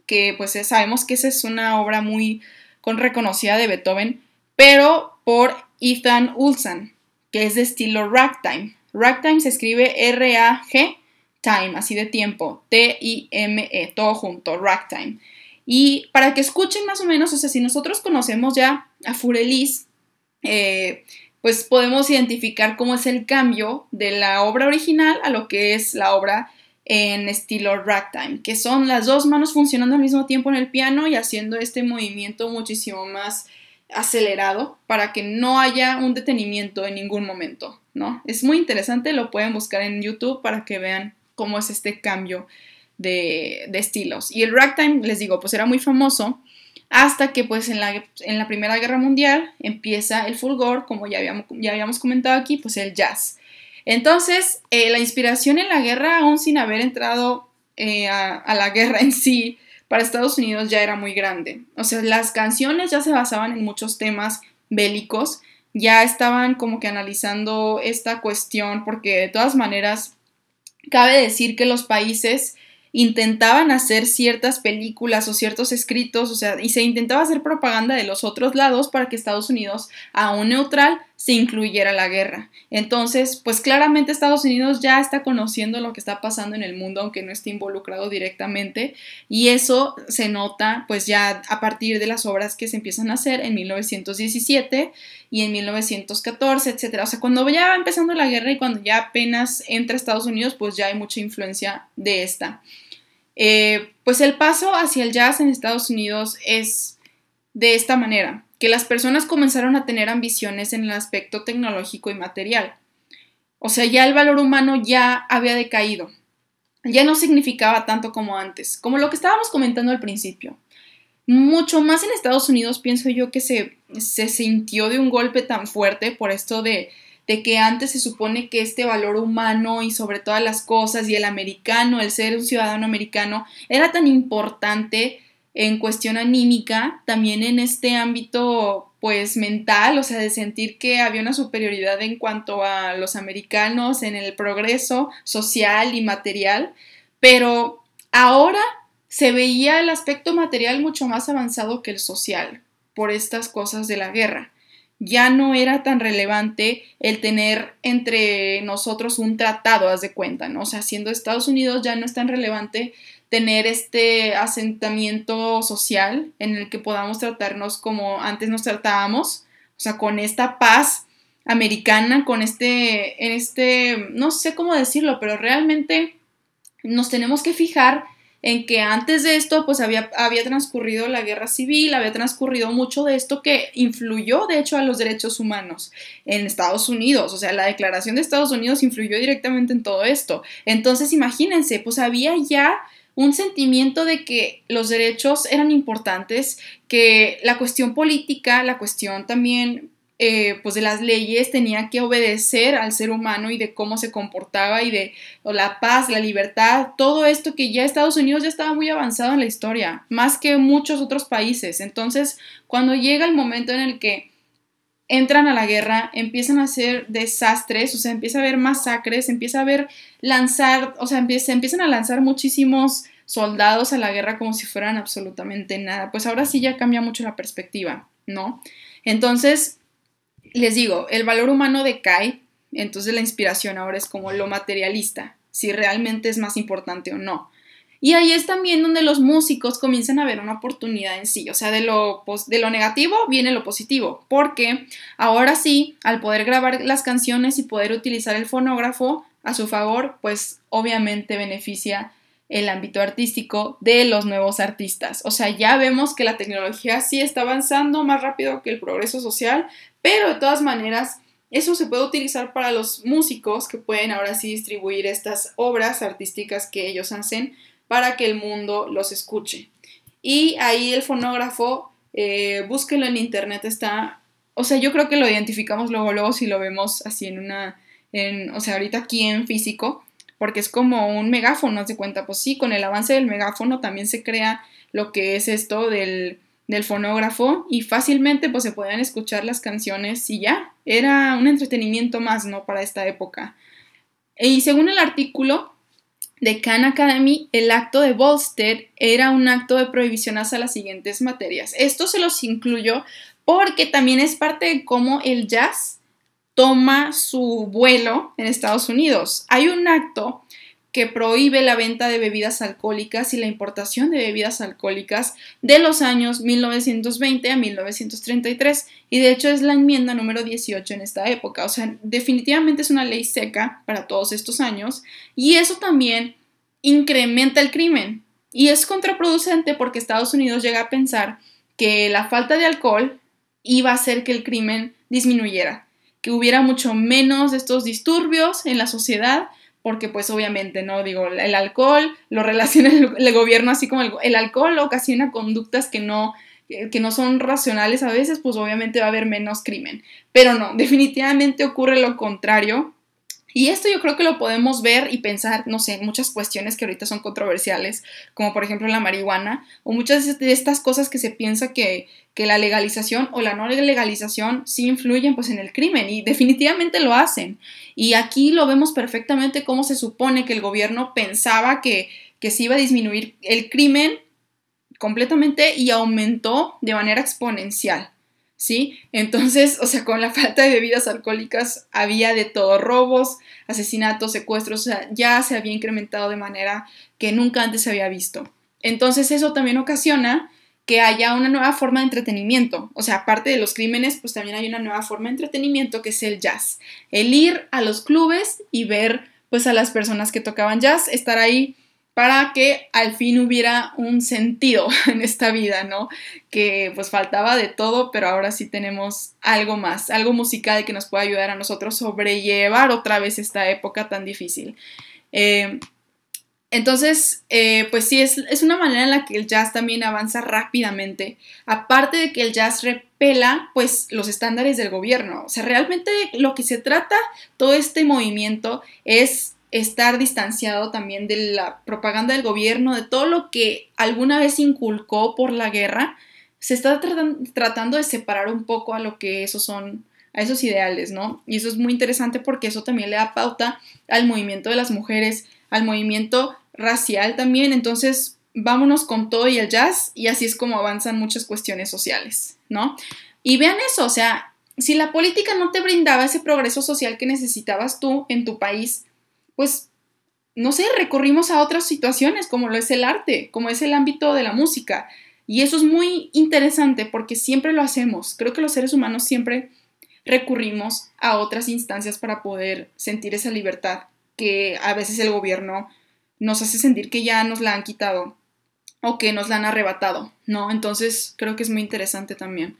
que pues sabemos que esa es una obra muy con reconocida de Beethoven, pero por Ethan Ulsan, que es de estilo ragtime. Ragtime se escribe R-A-G, time, así de tiempo, T-I-M-E, todo junto, ragtime. Y para que escuchen más o menos, o sea, si nosotros conocemos ya a Fur Elise, eh, pues podemos identificar cómo es el cambio de la obra original a lo que es la obra en estilo ragtime, que son las dos manos funcionando al mismo tiempo en el piano y haciendo este movimiento muchísimo más acelerado para que no haya un detenimiento en ningún momento, ¿no? Es muy interesante, lo pueden buscar en YouTube para que vean cómo es este cambio de, de estilos. Y el ragtime, les digo, pues era muy famoso hasta que pues en la, en la Primera Guerra Mundial empieza el fulgor, como ya habíamos, ya habíamos comentado aquí, pues el jazz. Entonces, eh, la inspiración en la guerra, aún sin haber entrado eh, a, la guerra en sí, para Estados Unidos ya era muy grande. O sea, las canciones ya se basaban en muchos temas bélicos, ya estaban como que analizando esta cuestión, porque de todas maneras, cabe decir que los países intentaban hacer ciertas películas o ciertos escritos, o sea, y se intentaba hacer propaganda de los otros lados para que Estados Unidos, aún neutral, se incluyera la guerra. Entonces, pues claramente Estados Unidos ya está conociendo lo que está pasando en el mundo, aunque no esté involucrado directamente, y eso se nota pues ya a partir de las obras que se empiezan a hacer en 1917 y en 1914, etcétera. O sea, cuando ya va empezando la guerra y cuando ya apenas entra Estados Unidos, pues ya hay mucha influencia de esta. Eh, pues el paso hacia el jazz en Estados Unidos es de esta manera, que las personas comenzaron a tener ambiciones en el aspecto tecnológico y material. O sea, ya el valor humano ya había decaído, ya no significaba tanto como antes, como lo que estábamos comentando al principio. Mucho más en Estados Unidos pienso yo que se, sintió de un golpe tan fuerte por esto de de que antes se supone que este valor humano y sobre todas las cosas y el americano, el ser un ciudadano americano, era tan importante en cuestión anímica, también en este ámbito pues mental, o sea, de sentir que había una superioridad en cuanto a los americanos en el progreso social y material, pero ahora se veía el aspecto material mucho más avanzado que el social por estas cosas de la guerra. Ya no era tan relevante el tener entre nosotros un tratado, haz de cuenta, ¿no? O sea, siendo Estados Unidos ya no es tan relevante tener este asentamiento social en el que podamos tratarnos como antes nos tratábamos, o sea, con esta paz americana, con este, en este, no sé cómo decirlo, pero realmente nos tenemos que fijar en que antes de esto pues había, había transcurrido la guerra civil, había transcurrido mucho de esto que influyó de hecho a los derechos humanos en Estados Unidos, o sea, la declaración de Estados Unidos influyó directamente en todo esto. Entonces, imagínense, pues había ya un sentimiento de que los derechos eran importantes, que la cuestión política, la cuestión también eh, pues de las leyes tenía que obedecer al ser humano y de cómo se comportaba y de la paz, la libertad, todo esto que ya Estados Unidos ya estaba muy avanzado en la historia, más que muchos otros países. Entonces, cuando llega el momento en el que entran a la guerra, empiezan a hacer desastres, o sea, empieza a haber masacres, empieza a haber lanzar, o sea, se empiezan a lanzar muchísimos soldados a la guerra como si fueran absolutamente nada. Pues ahora sí ya cambia mucho la perspectiva, ¿no? Entonces, les digo, el valor humano decae, entonces la inspiración ahora es como lo materialista, si realmente es más importante o no. Y ahí es también donde los músicos comienzan a ver una oportunidad en sí, o sea, de lo, de lo negativo viene lo positivo, porque ahora sí, al poder grabar las canciones y poder utilizar el fonógrafo a su favor, pues obviamente beneficia el ámbito artístico de los nuevos artistas. O sea, ya vemos que la tecnología sí está avanzando más rápido que el progreso social, pero de todas maneras, eso se puede utilizar para los músicos que pueden ahora sí distribuir estas obras artísticas que ellos hacen para que el mundo los escuche. Y ahí el fonógrafo, eh, búsquelo en internet, está, o sea, yo creo que lo identificamos luego, luego si lo vemos así en una, en, o sea, ahorita aquí en físico, porque es como un megáfono, ¿se cuenta? Pues sí, con el avance del megáfono también se crea lo que es esto del, del fonógrafo y fácilmente pues se podían escuchar las canciones y ya, era un entretenimiento más, ¿no? Para esta época. Y según el artículo de Khan Academy, el acto de Volstead era un acto de prohibición hacia las siguientes materias. Esto se los incluyo porque también es parte de cómo el jazz toma su vuelo en Estados Unidos. Hay un acto que prohíbe la venta de bebidas alcohólicas y la importación de bebidas alcohólicas de los años 1920 a 1933 y de hecho es la enmienda número 18 en esta época, o sea, definitivamente es una ley seca para todos estos años. Y eso también incrementa el crimen. Y es contraproducente porque Estados Unidos llega a pensar que la falta de alcohol iba a hacer que el crimen disminuyera, que hubiera mucho menos de estos disturbios en la sociedad porque pues obviamente, ¿no? Digo, el alcohol lo relaciona el, gobierno así como el, alcohol ocasiona conductas que no, que no son racionales a veces, pues obviamente va a haber menos crimen. Pero no, definitivamente ocurre lo contrario. Y esto yo creo que lo podemos ver y pensar, no sé, en muchas cuestiones que ahorita son controversiales, como por ejemplo la marihuana, o muchas de estas cosas que se piensa que, que la legalización o la no legalización sí influyen pues en el crimen y definitivamente lo hacen. Y aquí lo vemos perfectamente cómo se supone que el gobierno pensaba que, que se iba a disminuir el crimen completamente y aumentó de manera exponencial. ¿Sí? Entonces, o sea, con la falta de bebidas alcohólicas había de todo, robos, asesinatos, secuestros, o sea, ya se había incrementado de manera que nunca antes se había visto. Entonces, eso también ocasiona que haya una nueva forma de entretenimiento. O sea, aparte de los crímenes, pues también hay una nueva forma de entretenimiento que es el jazz. El ir a los clubes y ver pues a las personas que tocaban jazz, estar ahí para que al fin hubiera un sentido en esta vida, ¿no? Que pues faltaba de todo, pero ahora sí tenemos algo más, algo musical que nos pueda ayudar a nosotros sobrellevar otra vez esta época tan difícil. Eh, entonces, eh, pues sí, es, es, una manera en la que el jazz también avanza rápidamente. Aparte de que el jazz repela, pues, los estándares del gobierno. O sea, realmente lo que se trata, todo este movimiento, es estar distanciado también de la propaganda del gobierno, de todo lo que alguna vez inculcó por la guerra, se está tratando de separar un poco a lo que esos son, a esos ideales, ¿no? Y eso es muy interesante porque eso también le da pauta al movimiento de las mujeres, al movimiento racial también, entonces vámonos con todo y el jazz y así es como avanzan muchas cuestiones sociales, ¿no? Y vean eso, o sea, si la política no te brindaba ese progreso social que necesitabas tú en tu país, pues, no sé, recurrimos a otras situaciones como lo es el arte, como es el ámbito de la música. Y eso es muy interesante porque siempre lo hacemos. Creo que los seres humanos siempre recurrimos a otras instancias para poder sentir esa libertad que a veces el gobierno nos hace sentir que ya nos la han quitado o que nos la han arrebatado, ¿no? Entonces creo que es muy interesante también.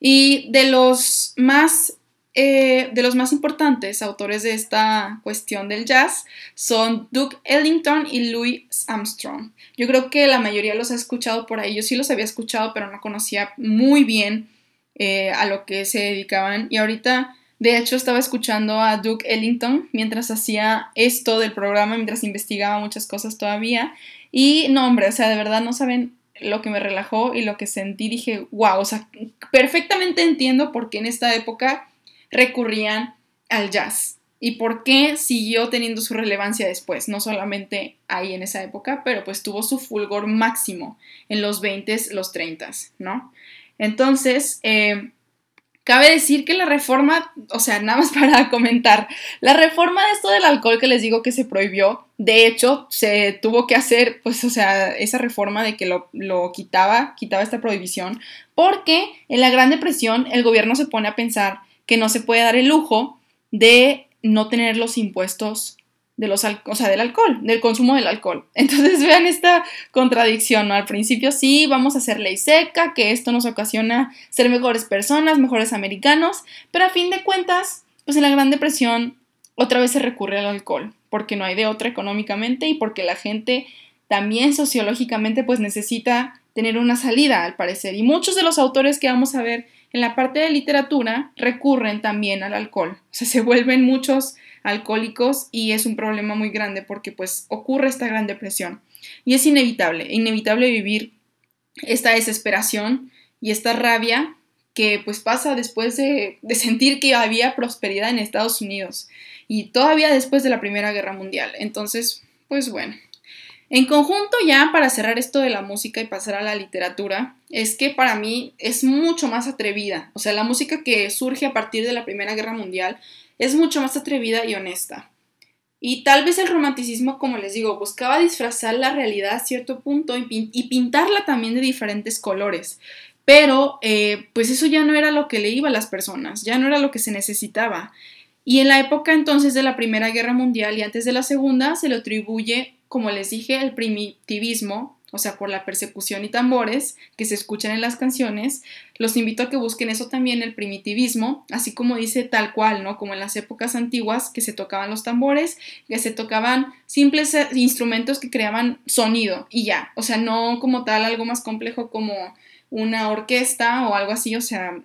Y de los más, eh, de los más importantes autores de esta cuestión del jazz son Duke Ellington y Louis Armstrong. Yo creo que la mayoría los ha escuchado por ahí. Yo sí los había escuchado, pero no conocía muy bien eh, a lo que se dedicaban. Y ahorita, de hecho, estaba escuchando a Duke Ellington mientras hacía esto del programa, mientras investigaba muchas cosas todavía. Y no, hombre, o sea, de verdad no saben lo que me relajó y lo que sentí. Dije, wow, o sea, perfectamente entiendo por qué en esta época recurrían al jazz y por qué siguió teniendo su relevancia después, no solamente ahí en esa época, pero pues tuvo su fulgor máximo en los 20s, los 30s, ¿no? Entonces, eh, Cabe decir que la reforma, o sea, nada más para comentar, la reforma de esto del alcohol que les digo que se prohibió, de hecho, se tuvo que hacer, pues, o sea, esa reforma de que lo, lo quitaba, quitaba esta prohibición, porque en la Gran Depresión el gobierno se pone a pensar que no se puede dar el lujo de no tener los impuestos de los, o sea, del alcohol, del consumo del alcohol. Entonces vean esta contradicción, ¿no? Al principio sí, vamos a hacer ley seca, que esto nos ocasiona ser mejores personas, mejores americanos, pero a fin de cuentas, pues en la Gran Depresión otra vez se recurre al alcohol, porque no hay de otra económicamente y porque la gente también sociológicamente pues necesita tener una salida, al parecer. Y muchos de los autores que vamos a ver en la parte de literatura recurren también al alcohol. O sea, se vuelven muchos alcohólicos y es un problema muy grande porque pues ocurre esta gran depresión. Y es inevitable, inevitable vivir esta desesperación y esta rabia que pues pasa después de, de, sentir que había prosperidad en Estados Unidos y todavía después de la Primera Guerra Mundial. Entonces, pues bueno. En conjunto ya para cerrar esto de la música y pasar a la literatura, es que para mí es mucho más atrevida. O sea, la música que surge a partir de la Primera Guerra Mundial es mucho más atrevida y honesta. Y tal vez el romanticismo, como les digo, buscaba disfrazar la realidad a cierto punto y, pintarla también de diferentes colores. Pero eh, pues eso ya no era lo que le iba a las personas, ya no era lo que se necesitaba. Y en la época entonces de la Primera Guerra Mundial y antes de la Segunda se le atribuye, como les dije, el primitivismo o sea, por la persecución y tambores que se escuchan en las canciones, los invito a que busquen eso también, el primitivismo, así como dice tal cual, ¿no? Como en las épocas antiguas que se tocaban los tambores, que se tocaban simples eh, instrumentos que creaban sonido y ya, o sea, no como tal algo más complejo como una orquesta o algo así, o sea,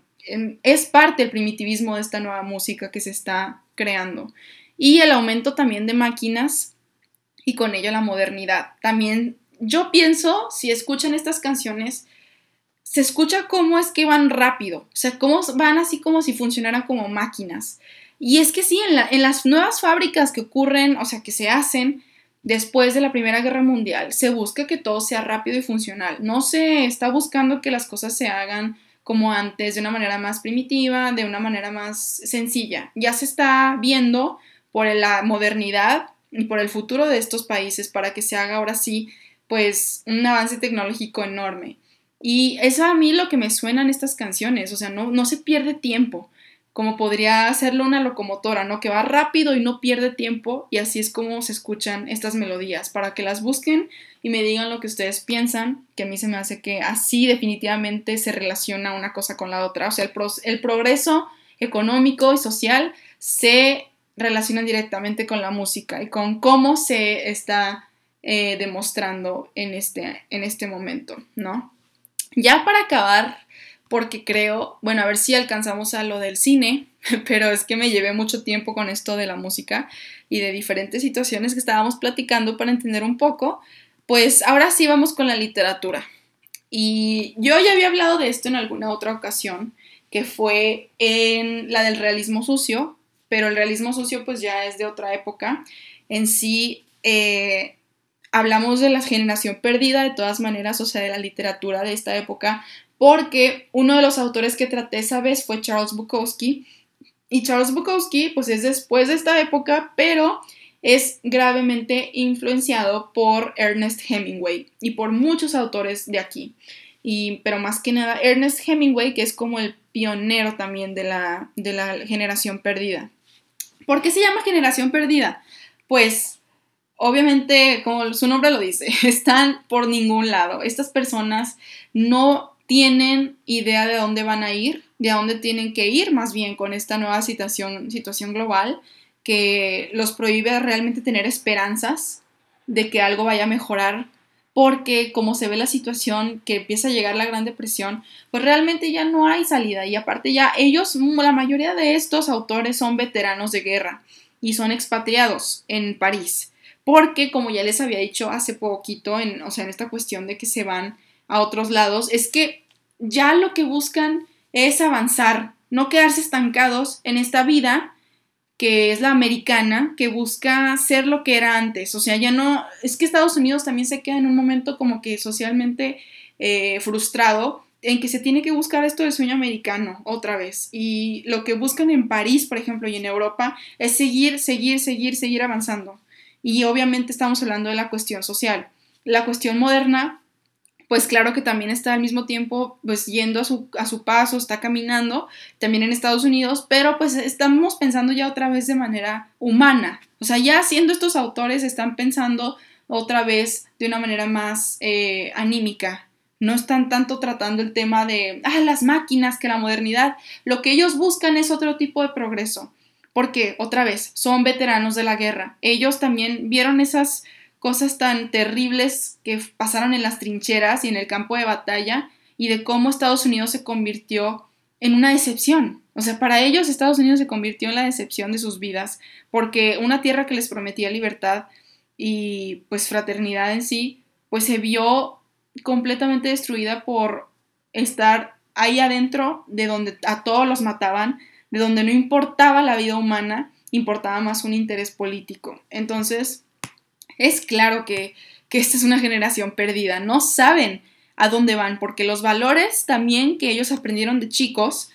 es parte del primitivismo de esta nueva música que se está creando. Y el aumento también de máquinas y con ello la modernidad. También yo pienso, si escuchan estas canciones, se escucha cómo es que van rápido, o sea, cómo van así como si funcionaran como máquinas. Y es que sí, en, las nuevas fábricas que ocurren, o sea, que se hacen después de la Primera Guerra Mundial, se busca que todo sea rápido y funcional. No se está buscando que las cosas se hagan como antes, de una manera más primitiva, de una manera más sencilla. Ya se está viendo por la modernidad y por el futuro de estos países para que se haga ahora sí pues un avance tecnológico enorme. Y eso a mí lo que me suenan estas canciones, o sea, no, no se pierde tiempo, como podría hacerlo una locomotora, ¿no? Que va rápido y no pierde tiempo y así es como se escuchan estas melodías, para que las busquen y me digan lo que ustedes piensan, que a mí se me hace que así definitivamente se relaciona una cosa con la otra, o sea, el, el progreso económico y social se relacionan directamente con la música y con cómo se está eh, demostrando en este, en este momento, ¿no? Ya para acabar, porque creo, bueno, a ver si alcanzamos a lo del cine, pero es que me llevé mucho tiempo con esto de la música y de diferentes situaciones que estábamos platicando para entender un poco, pues ahora sí vamos con la literatura. Y yo ya había hablado de esto en alguna otra ocasión, que fue en la del realismo sucio, pero el realismo sucio pues ya es de otra época. En sí, eh, hablamos de la generación perdida de todas maneras, o sea, de la literatura de esta época, porque uno de los autores que traté esa vez fue Charles Bukowski. Y Charles Bukowski, pues es después de esta época, pero es gravemente influenciado por Ernest Hemingway y por muchos autores de aquí. Y, pero más que nada, Ernest Hemingway, que es como el pionero también de la, de la generación perdida. ¿Por qué se llama generación perdida? Pues obviamente, como su nombre lo dice, están por ningún lado. Estas personas no tienen idea de dónde van a ir, de a dónde tienen que ir más bien con esta nueva situación, situación global que los prohíbe realmente tener esperanzas de que algo vaya a mejorar porque como se ve la situación que empieza a llegar la Gran Depresión, pues realmente ya no hay salida. Y aparte ya ellos, la mayoría de estos autores son veteranos de guerra y son expatriados en París, porque como ya les había dicho hace poquito, en, o sea, en esta cuestión de que se van a otros lados, es que ya lo que buscan es avanzar, no quedarse estancados en esta vida que es la americana, que busca ser lo que era antes. O sea, ya no, es que Estados Unidos también se queda en un momento como que socialmente eh, frustrado en que se tiene que buscar esto del sueño americano otra vez. Y lo que buscan en París, por ejemplo, y en Europa, es seguir, seguir, seguir, seguir avanzando. Y obviamente estamos hablando de la cuestión social. La cuestión moderna pues claro que también está al mismo tiempo pues yendo a su, a su paso, está caminando también en Estados Unidos, pero pues estamos pensando ya otra vez de manera humana. O sea, ya siendo estos autores están pensando otra vez de una manera más eh, anímica. No están tanto tratando el tema de, ah, las máquinas, que la modernidad. Lo que ellos buscan es otro tipo de progreso. Porque, otra vez, son veteranos de la guerra. Ellos también vieron esas cosas tan terribles que pasaron en las trincheras y en el campo de batalla y de cómo Estados Unidos se convirtió en una decepción. O sea, para ellos Estados Unidos se convirtió en la decepción de sus vidas, porque una tierra que les prometía libertad y pues fraternidad en sí, pues se vio completamente destruida por estar ahí adentro de donde a todos los mataban, de donde no importaba la vida humana, importaba más un interés político. Entonces, es claro que, esta es una generación perdida, no saben a dónde van, porque los valores también que ellos aprendieron de chicos,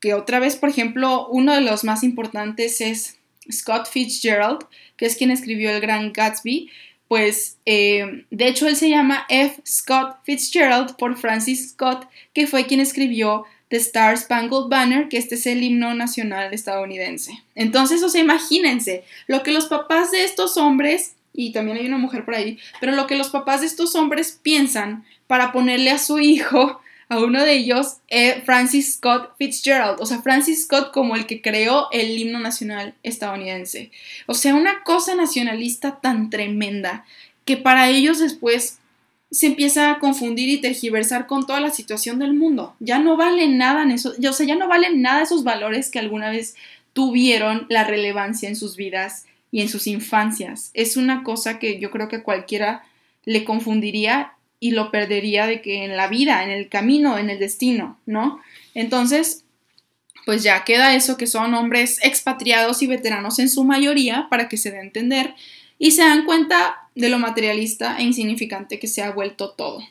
que otra vez, por ejemplo, uno de los más importantes es Scott Fitzgerald, que es quien escribió El Gran Gatsby, pues eh, de hecho él se llama F. Scott Fitzgerald por Francis Scott, que fue quien escribió The Star Spangled Banner, que este es el himno nacional estadounidense. Entonces, o sea, imagínense lo que los papás de estos hombres y también hay una mujer por ahí, pero lo que los papás de estos hombres piensan para ponerle a su hijo, a uno de ellos, eh, Francis Scott Fitzgerald, o sea, Francis Scott como el que creó el himno nacional estadounidense. O sea, una cosa nacionalista tan tremenda que para ellos después se empieza a confundir y tergiversar con toda la situación del mundo. Ya no valen nada en eso, o sea, ya no valen nada esos valores que alguna vez tuvieron la relevancia en sus vidas y en sus infancias. Es una cosa que yo creo que cualquiera le confundiría y lo perdería de que en la vida, en el camino, en el destino, ¿no? Entonces, pues ya queda eso que son hombres expatriados y veteranos en su mayoría para que se dé a entender y se dan cuenta de lo materialista e insignificante que se ha vuelto todo.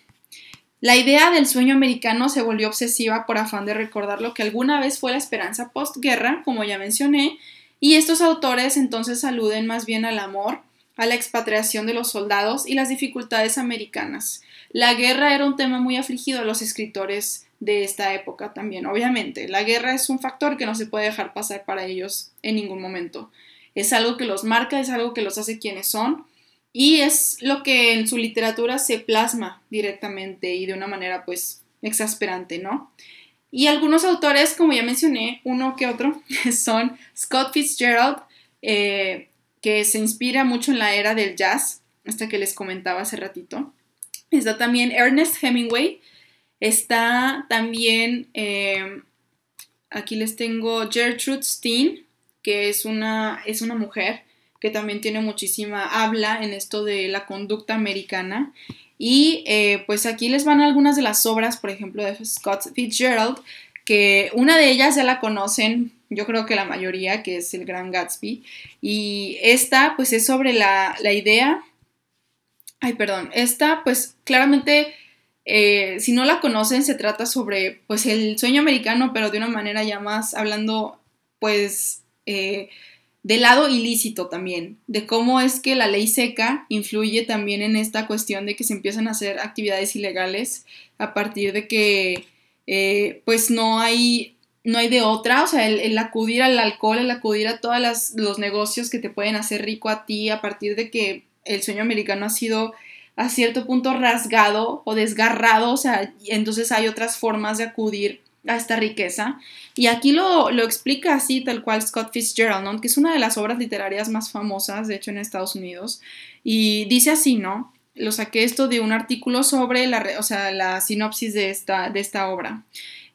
La idea del sueño americano se volvió obsesiva por afán de recordar lo que alguna vez fue la esperanza postguerra, como ya mencioné, y estos autores entonces aluden más bien al amor, a la expatriación de los soldados y las dificultades americanas. La guerra era un tema muy afligido a los escritores de esta época también, obviamente. La guerra es un factor que no se puede dejar pasar para ellos en ningún momento. Es algo que los marca, es algo que los hace quienes son y es lo que en su literatura se plasma directamente y de una manera pues exasperante, ¿no? Y algunos autores, como ya mencioné, uno que otro, son Scott Fitzgerald, eh, que se inspira mucho en la era del jazz, esta que les comentaba hace ratito. Está también Ernest Hemingway. Está también, eh, aquí les tengo Gertrude Stein, que es una, es una mujer que también tiene muchísima habla en esto de la conducta americana. Y eh, pues aquí les van algunas de las obras, por ejemplo, de Scott Fitzgerald, que una de ellas ya la conocen, yo creo que la mayoría, que es el Gran Gatsby. Y esta pues es sobre la, la idea, ay perdón, esta pues claramente eh, si no la conocen, se trata sobre pues el sueño americano, pero de una manera ya más hablando pues eh, del lado ilícito también, de cómo es que la ley seca influye también en esta cuestión de que se empiezan a hacer actividades ilegales a partir de que eh, pues no hay no hay de otra, o sea, el, acudir al alcohol, el acudir a todos los negocios que te pueden hacer rico a ti a partir de que el sueño americano ha sido a cierto punto rasgado o desgarrado, o sea, entonces hay otras formas de acudir a esta riqueza. Y aquí lo, lo explica así, tal cual Scott Fitzgerald, ¿no? que es una de las obras literarias más famosas, de hecho, en Estados Unidos. Y dice así, ¿no? Lo saqué esto de un artículo sobre la, o sea, la sinopsis de esta, de esta obra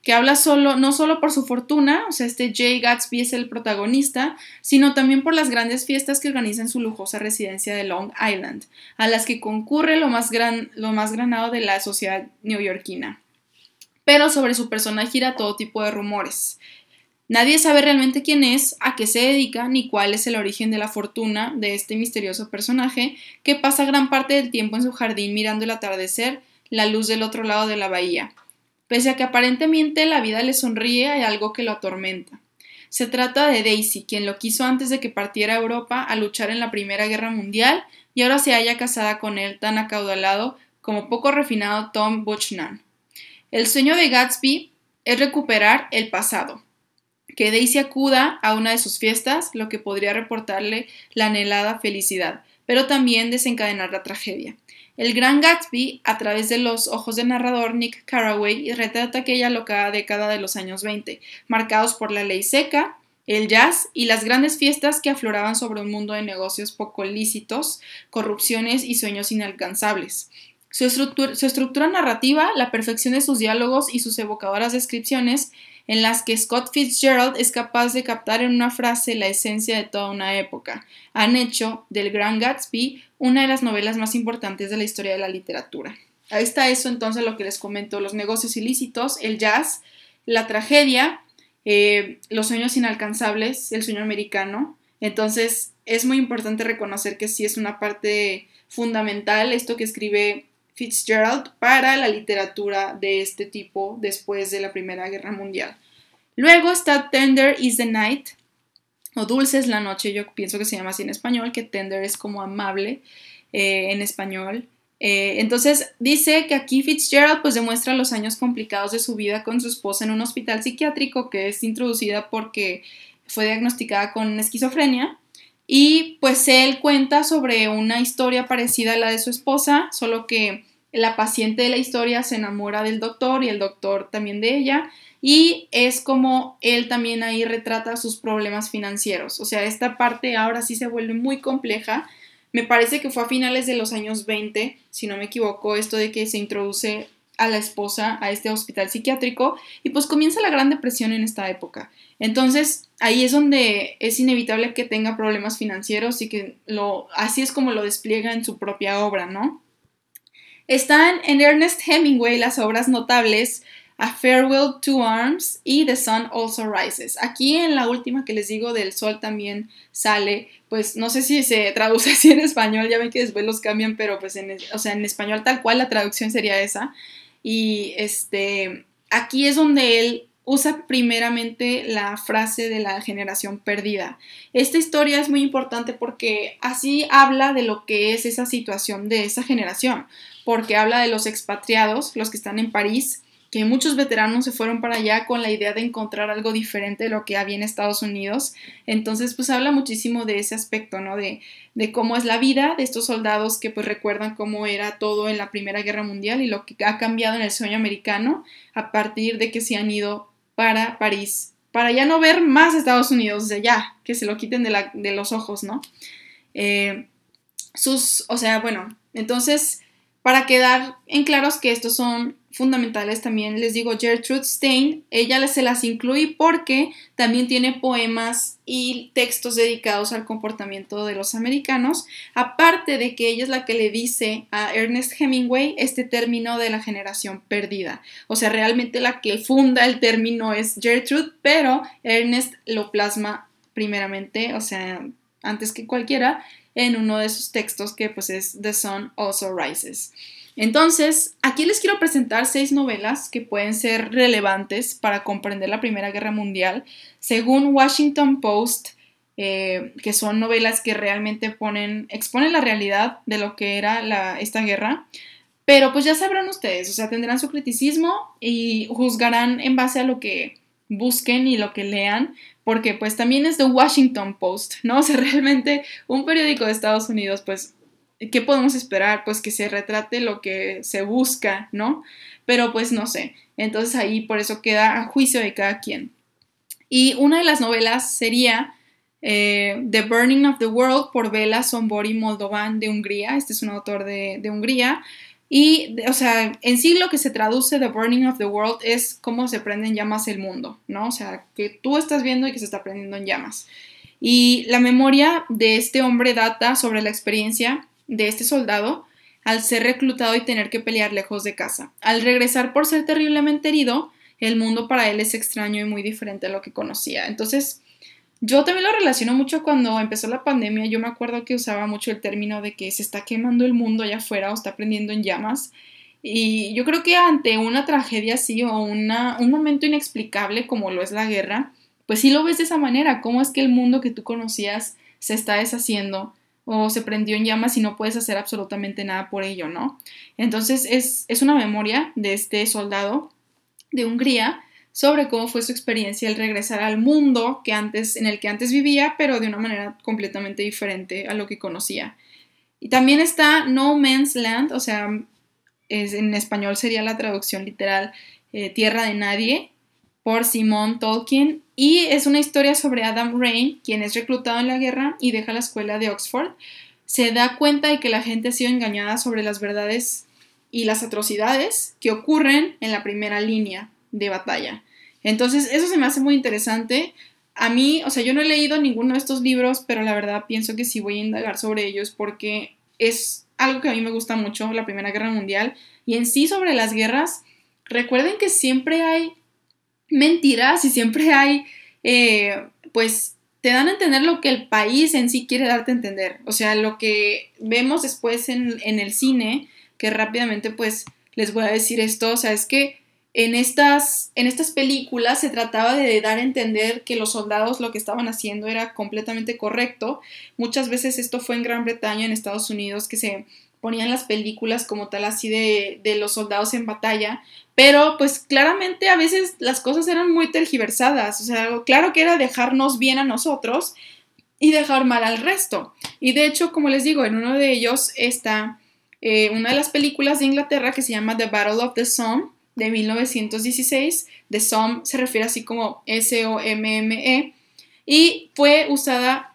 que habla solo, no solo por su fortuna, o sea, este Jay Gatsby es el protagonista, sino también por las grandes fiestas que organiza en su lujosa residencia de Long Island, a las que concurre lo más, gran, lo más granado de la sociedad neoyorquina. Pero sobre su persona gira todo tipo de rumores. Nadie sabe realmente quién es, a qué se dedica, ni cuál es el origen de la fortuna de este misterioso personaje que pasa gran parte del tiempo en su jardín mirando el atardecer, la luz del otro lado de la bahía Pese a que aparentemente la vida le sonríe, hay algo que lo atormenta. Se trata de Daisy, quien lo quiso antes de que partiera a Europa a luchar en la Primera Guerra Mundial y ahora se halla casada con él tan acaudalado como poco refinado Tom Buchanan. El sueño de Gatsby es recuperar el pasado, que Daisy acuda a una de sus fiestas, lo que podría reportarle la anhelada felicidad, pero también desencadenar la tragedia. El Gran Gatsby, a través de los ojos del narrador Nick Carraway, retrata aquella locada década de los años 20, marcados por la ley seca, el jazz y las grandes fiestas que afloraban sobre un mundo de negocios poco lícitos, corrupciones y sueños inalcanzables. Su estructura, narrativa, la perfección de sus diálogos y sus evocadoras descripciones en las que Scott Fitzgerald es capaz de captar en una frase la esencia de toda una época, han hecho del Gran Gatsby una de las novelas más importantes de la historia de la literatura. Ahí está eso entonces lo que les comento, los negocios ilícitos, el jazz, la tragedia, eh, los sueños inalcanzables, el sueño americano. Entonces es muy importante reconocer que sí es una parte fundamental esto que escribe Fitzgerald para la literatura de este tipo después de la Primera Guerra Mundial. Luego está Tender is the Night, o Dulce es la Noche, yo pienso que se llama así en español, que Tender es como amable eh, en español. Eh, entonces dice que aquí Fitzgerald pues demuestra los años complicados de su vida con su esposa en un hospital psiquiátrico que es introducida porque fue diagnosticada con esquizofrenia y pues él cuenta sobre una historia parecida a la de su esposa, solo que la paciente de la historia se enamora del doctor y el doctor también de ella. Y es como él también ahí retrata sus problemas financieros. O sea, esta parte ahora sí se vuelve muy compleja. Me parece que fue a finales de los años 20, si no me equivoco, esto de que se introduce a la esposa a este hospital psiquiátrico y pues comienza la Gran Depresión en esta época. Entonces, ahí es donde es inevitable que tenga problemas financieros y que lo así es como lo despliega en su propia obra, ¿no? Están en Ernest Hemingway las obras notables A Farewell to Arms y The Sun Also Rises. Aquí en la última que les digo del sol también sale, pues no sé si se traduce así en español, ya ven que después los cambian, pero pues en, o sea, en español tal cual la traducción sería esa. Y este, aquí es donde él usa primeramente la frase de la generación perdida. Esta historia es muy importante porque así habla de lo que es esa situación de esa generación, porque habla de los expatriados, los que están en París, que muchos veteranos se fueron para allá con la idea de encontrar algo diferente de lo que había en Estados Unidos. Entonces, pues habla muchísimo de ese aspecto, ¿no? De, de cómo es la vida de estos soldados que pues recuerdan cómo era todo en la Primera Guerra Mundial y lo que ha cambiado en el sueño americano a partir de que se han ido para París, para ya no ver más Estados Unidos, de ya, que se lo quiten de, la, de los ojos, ¿no? Eh, sus, o sea, bueno, entonces para quedar en claros que estos son fundamentales también, les digo, Gertrude Stein, ella se las incluye porque también tiene poemas y textos dedicados al comportamiento de los americanos, aparte de que ella es la que le dice a Ernest Hemingway este término de la generación perdida. O sea, realmente la que funda el término es Gertrude, pero Ernest lo plasma primeramente, o sea, antes que cualquiera, en uno de sus textos que pues es The Sun Also Rises. Entonces, aquí les quiero presentar seis novelas que pueden ser relevantes para comprender la Primera Guerra Mundial, según Washington Post, eh, que son novelas que realmente ponen, exponen la realidad de lo que era esta guerra. Pero pues ya sabrán ustedes, o sea, tendrán su criticismo y juzgarán en base a lo que busquen y lo que lean, porque pues también es The Washington Post, ¿no? O sea, realmente un periódico de Estados Unidos, pues, ¿qué podemos esperar? Pues que se retrate lo que se busca, ¿no? Pero pues no sé, entonces ahí por eso queda a juicio de cada quien. Y una de las novelas sería eh, The Burning of the World por Bela Sombori Moldovan de Hungría, este es un autor de, de Hungría, y, o sea, en sí lo que se traduce The Burning of the World es cómo se prende en llamas el mundo, ¿no? O sea, que tú estás viendo y que se está prendiendo en llamas. Y la memoria de este hombre data sobre la experiencia de este soldado al ser reclutado y tener que pelear lejos de casa. Al regresar por ser terriblemente herido, el mundo para él es extraño y muy diferente a lo que conocía. Entonces, yo también lo relaciono mucho cuando empezó la pandemia. Yo me acuerdo que usaba mucho el término de que se está quemando el mundo allá afuera o está prendiendo en llamas. Y yo creo que ante una tragedia así o una, un momento inexplicable como lo es la guerra, pues sí lo ves de esa manera. ¿Cómo es que el mundo que tú conocías se está deshaciendo o se prendió en llamas y no puedes hacer absolutamente nada por ello, ¿no? Entonces es, es una memoria de este soldado de Hungría sobre cómo fue su experiencia al regresar al mundo que antes, en el que antes vivía, pero de una manera completamente diferente a lo que conocía. Y también está No Man's Land, o sea, en español sería la traducción literal eh, Tierra de Nadie, por Simon Tolkien, y es una historia sobre Adam Rain, quien es reclutado en la guerra y deja la escuela de Oxford. Se da cuenta de que la gente ha sido engañada sobre las verdades y las atrocidades que ocurren en la primera línea de batalla. Entonces, eso se me hace muy interesante. A mí, o sea, yo no he leído ninguno de estos libros, pero la verdad pienso que sí voy a indagar sobre ellos porque es algo que a mí me gusta mucho, la Primera Guerra Mundial. Y en sí sobre las guerras, recuerden que siempre hay mentiras y siempre hay, eh, pues, te dan a entender lo que el país en sí quiere darte a entender. O sea, lo que vemos después en, en el cine, que rápidamente, pues, les voy a decir esto, o sea, es que en estas, en estas películas se trataba de dar a entender que los soldados lo que estaban haciendo era completamente correcto. Muchas veces esto fue en Gran Bretaña, en Estados Unidos, que se ponían las películas como tal así de, de los soldados en batalla, pero pues claramente a veces las cosas eran muy tergiversadas, o sea, claro que era dejarnos bien a nosotros y dejar mal al resto. Y de hecho, como les digo, en uno de ellos está eh, una de las películas de Inglaterra que se llama The Battle of the Somme, de 1916. The Somme se refiere así como S-O-M-M-E y fue usada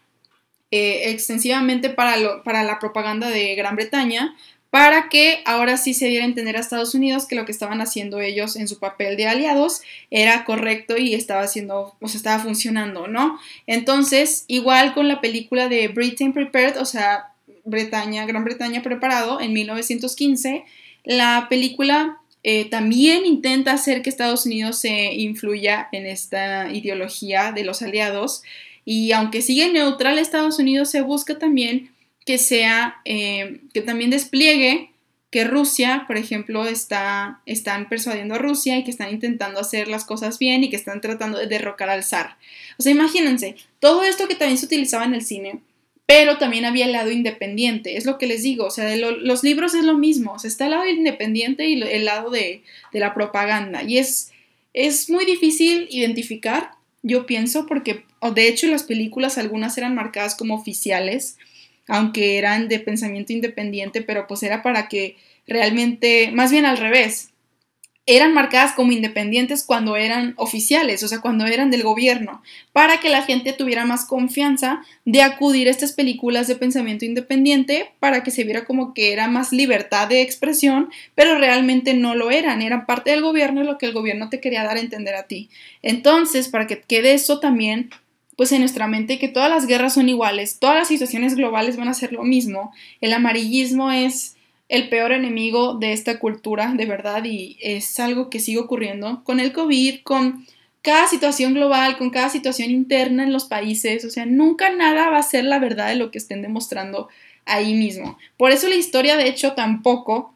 eh, extensivamente para, para la propaganda de Gran Bretaña para que ahora sí se diera a entender a Estados Unidos que lo que estaban haciendo ellos en su papel de aliados era correcto y estaba haciendo, o sea, estaba funcionando, ¿no? Entonces, igual con la película de Britain Prepared, o sea, Bretaña, Gran Bretaña preparado en 1915, la película eh, también intenta hacer que Estados Unidos se influya en esta ideología de los aliados y aunque sigue neutral Estados Unidos se busca también que sea, eh, que también despliegue que Rusia, por ejemplo, está, están persuadiendo a Rusia y que están intentando hacer las cosas bien y que están tratando de derrocar al zar. O sea, imagínense, todo esto que también se utilizaba en el cine, pero también había el lado independiente, es lo que les digo, o sea, los libros es lo mismo, o está el lado independiente y el lado de, la propaganda, y es, es muy difícil identificar, yo pienso, porque de hecho las películas algunas eran marcadas como oficiales, aunque eran de pensamiento independiente, pero pues era para que realmente, más bien al revés, eran marcadas como independientes cuando eran oficiales, o sea, cuando eran del gobierno, para que la gente tuviera más confianza de acudir a estas películas de pensamiento independiente, para que se viera como que era más libertad de expresión, pero realmente no lo eran, eran parte del gobierno y lo que el gobierno te quería dar a entender a ti. Entonces, para que quede eso también, pues en nuestra mente que todas las guerras son iguales, todas las situaciones globales van a ser lo mismo, el amarillismo es el peor enemigo de esta cultura, de verdad, y es algo que sigue ocurriendo con el COVID, con cada situación global, con cada situación interna en los países, o sea, nunca nada va a ser la verdad de lo que estén demostrando ahí mismo. Por eso la historia, de hecho, tampoco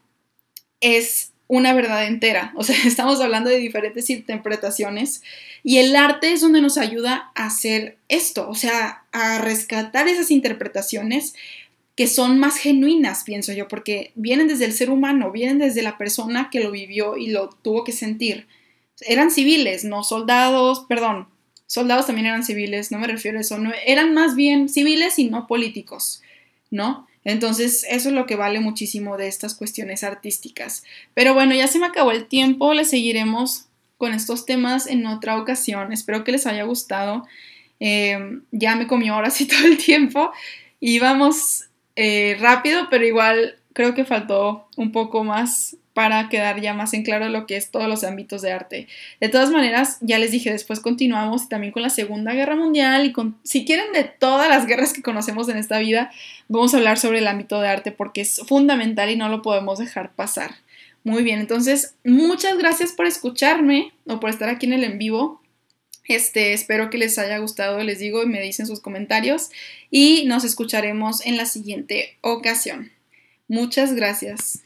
es una verdad entera, o sea, estamos hablando de diferentes interpretaciones y el arte es donde nos ayuda a hacer esto, o sea, a rescatar esas interpretaciones que son más genuinas, pienso yo, porque vienen desde el ser humano, vienen desde la persona que lo vivió y lo tuvo que sentir. Eran civiles, no soldados, perdón, soldados también eran civiles, no me refiero a eso, no, eran más bien civiles y no políticos, ¿no? Entonces, eso es lo que vale muchísimo de estas cuestiones artísticas. Pero bueno, ya se me acabó el tiempo, le seguiremos con estos temas en otra ocasión. Espero que les haya gustado. Eh, ya me comió ahora sí todo el tiempo y vamos eh, rápido, pero igual creo que faltó un poco más para quedar ya más en claro lo que es todos los ámbitos de arte. De todas maneras, ya les dije, después continuamos también con la Segunda Guerra Mundial y con, si quieren, de todas las guerras que conocemos en esta vida, vamos a hablar sobre el ámbito de arte porque es fundamental y no lo podemos dejar pasar. Muy bien, entonces, muchas gracias por escucharme o por estar aquí en el en vivo. Este, espero que les haya gustado, les digo, y me dicen sus comentarios. Y nos escucharemos en la siguiente ocasión. Muchas gracias.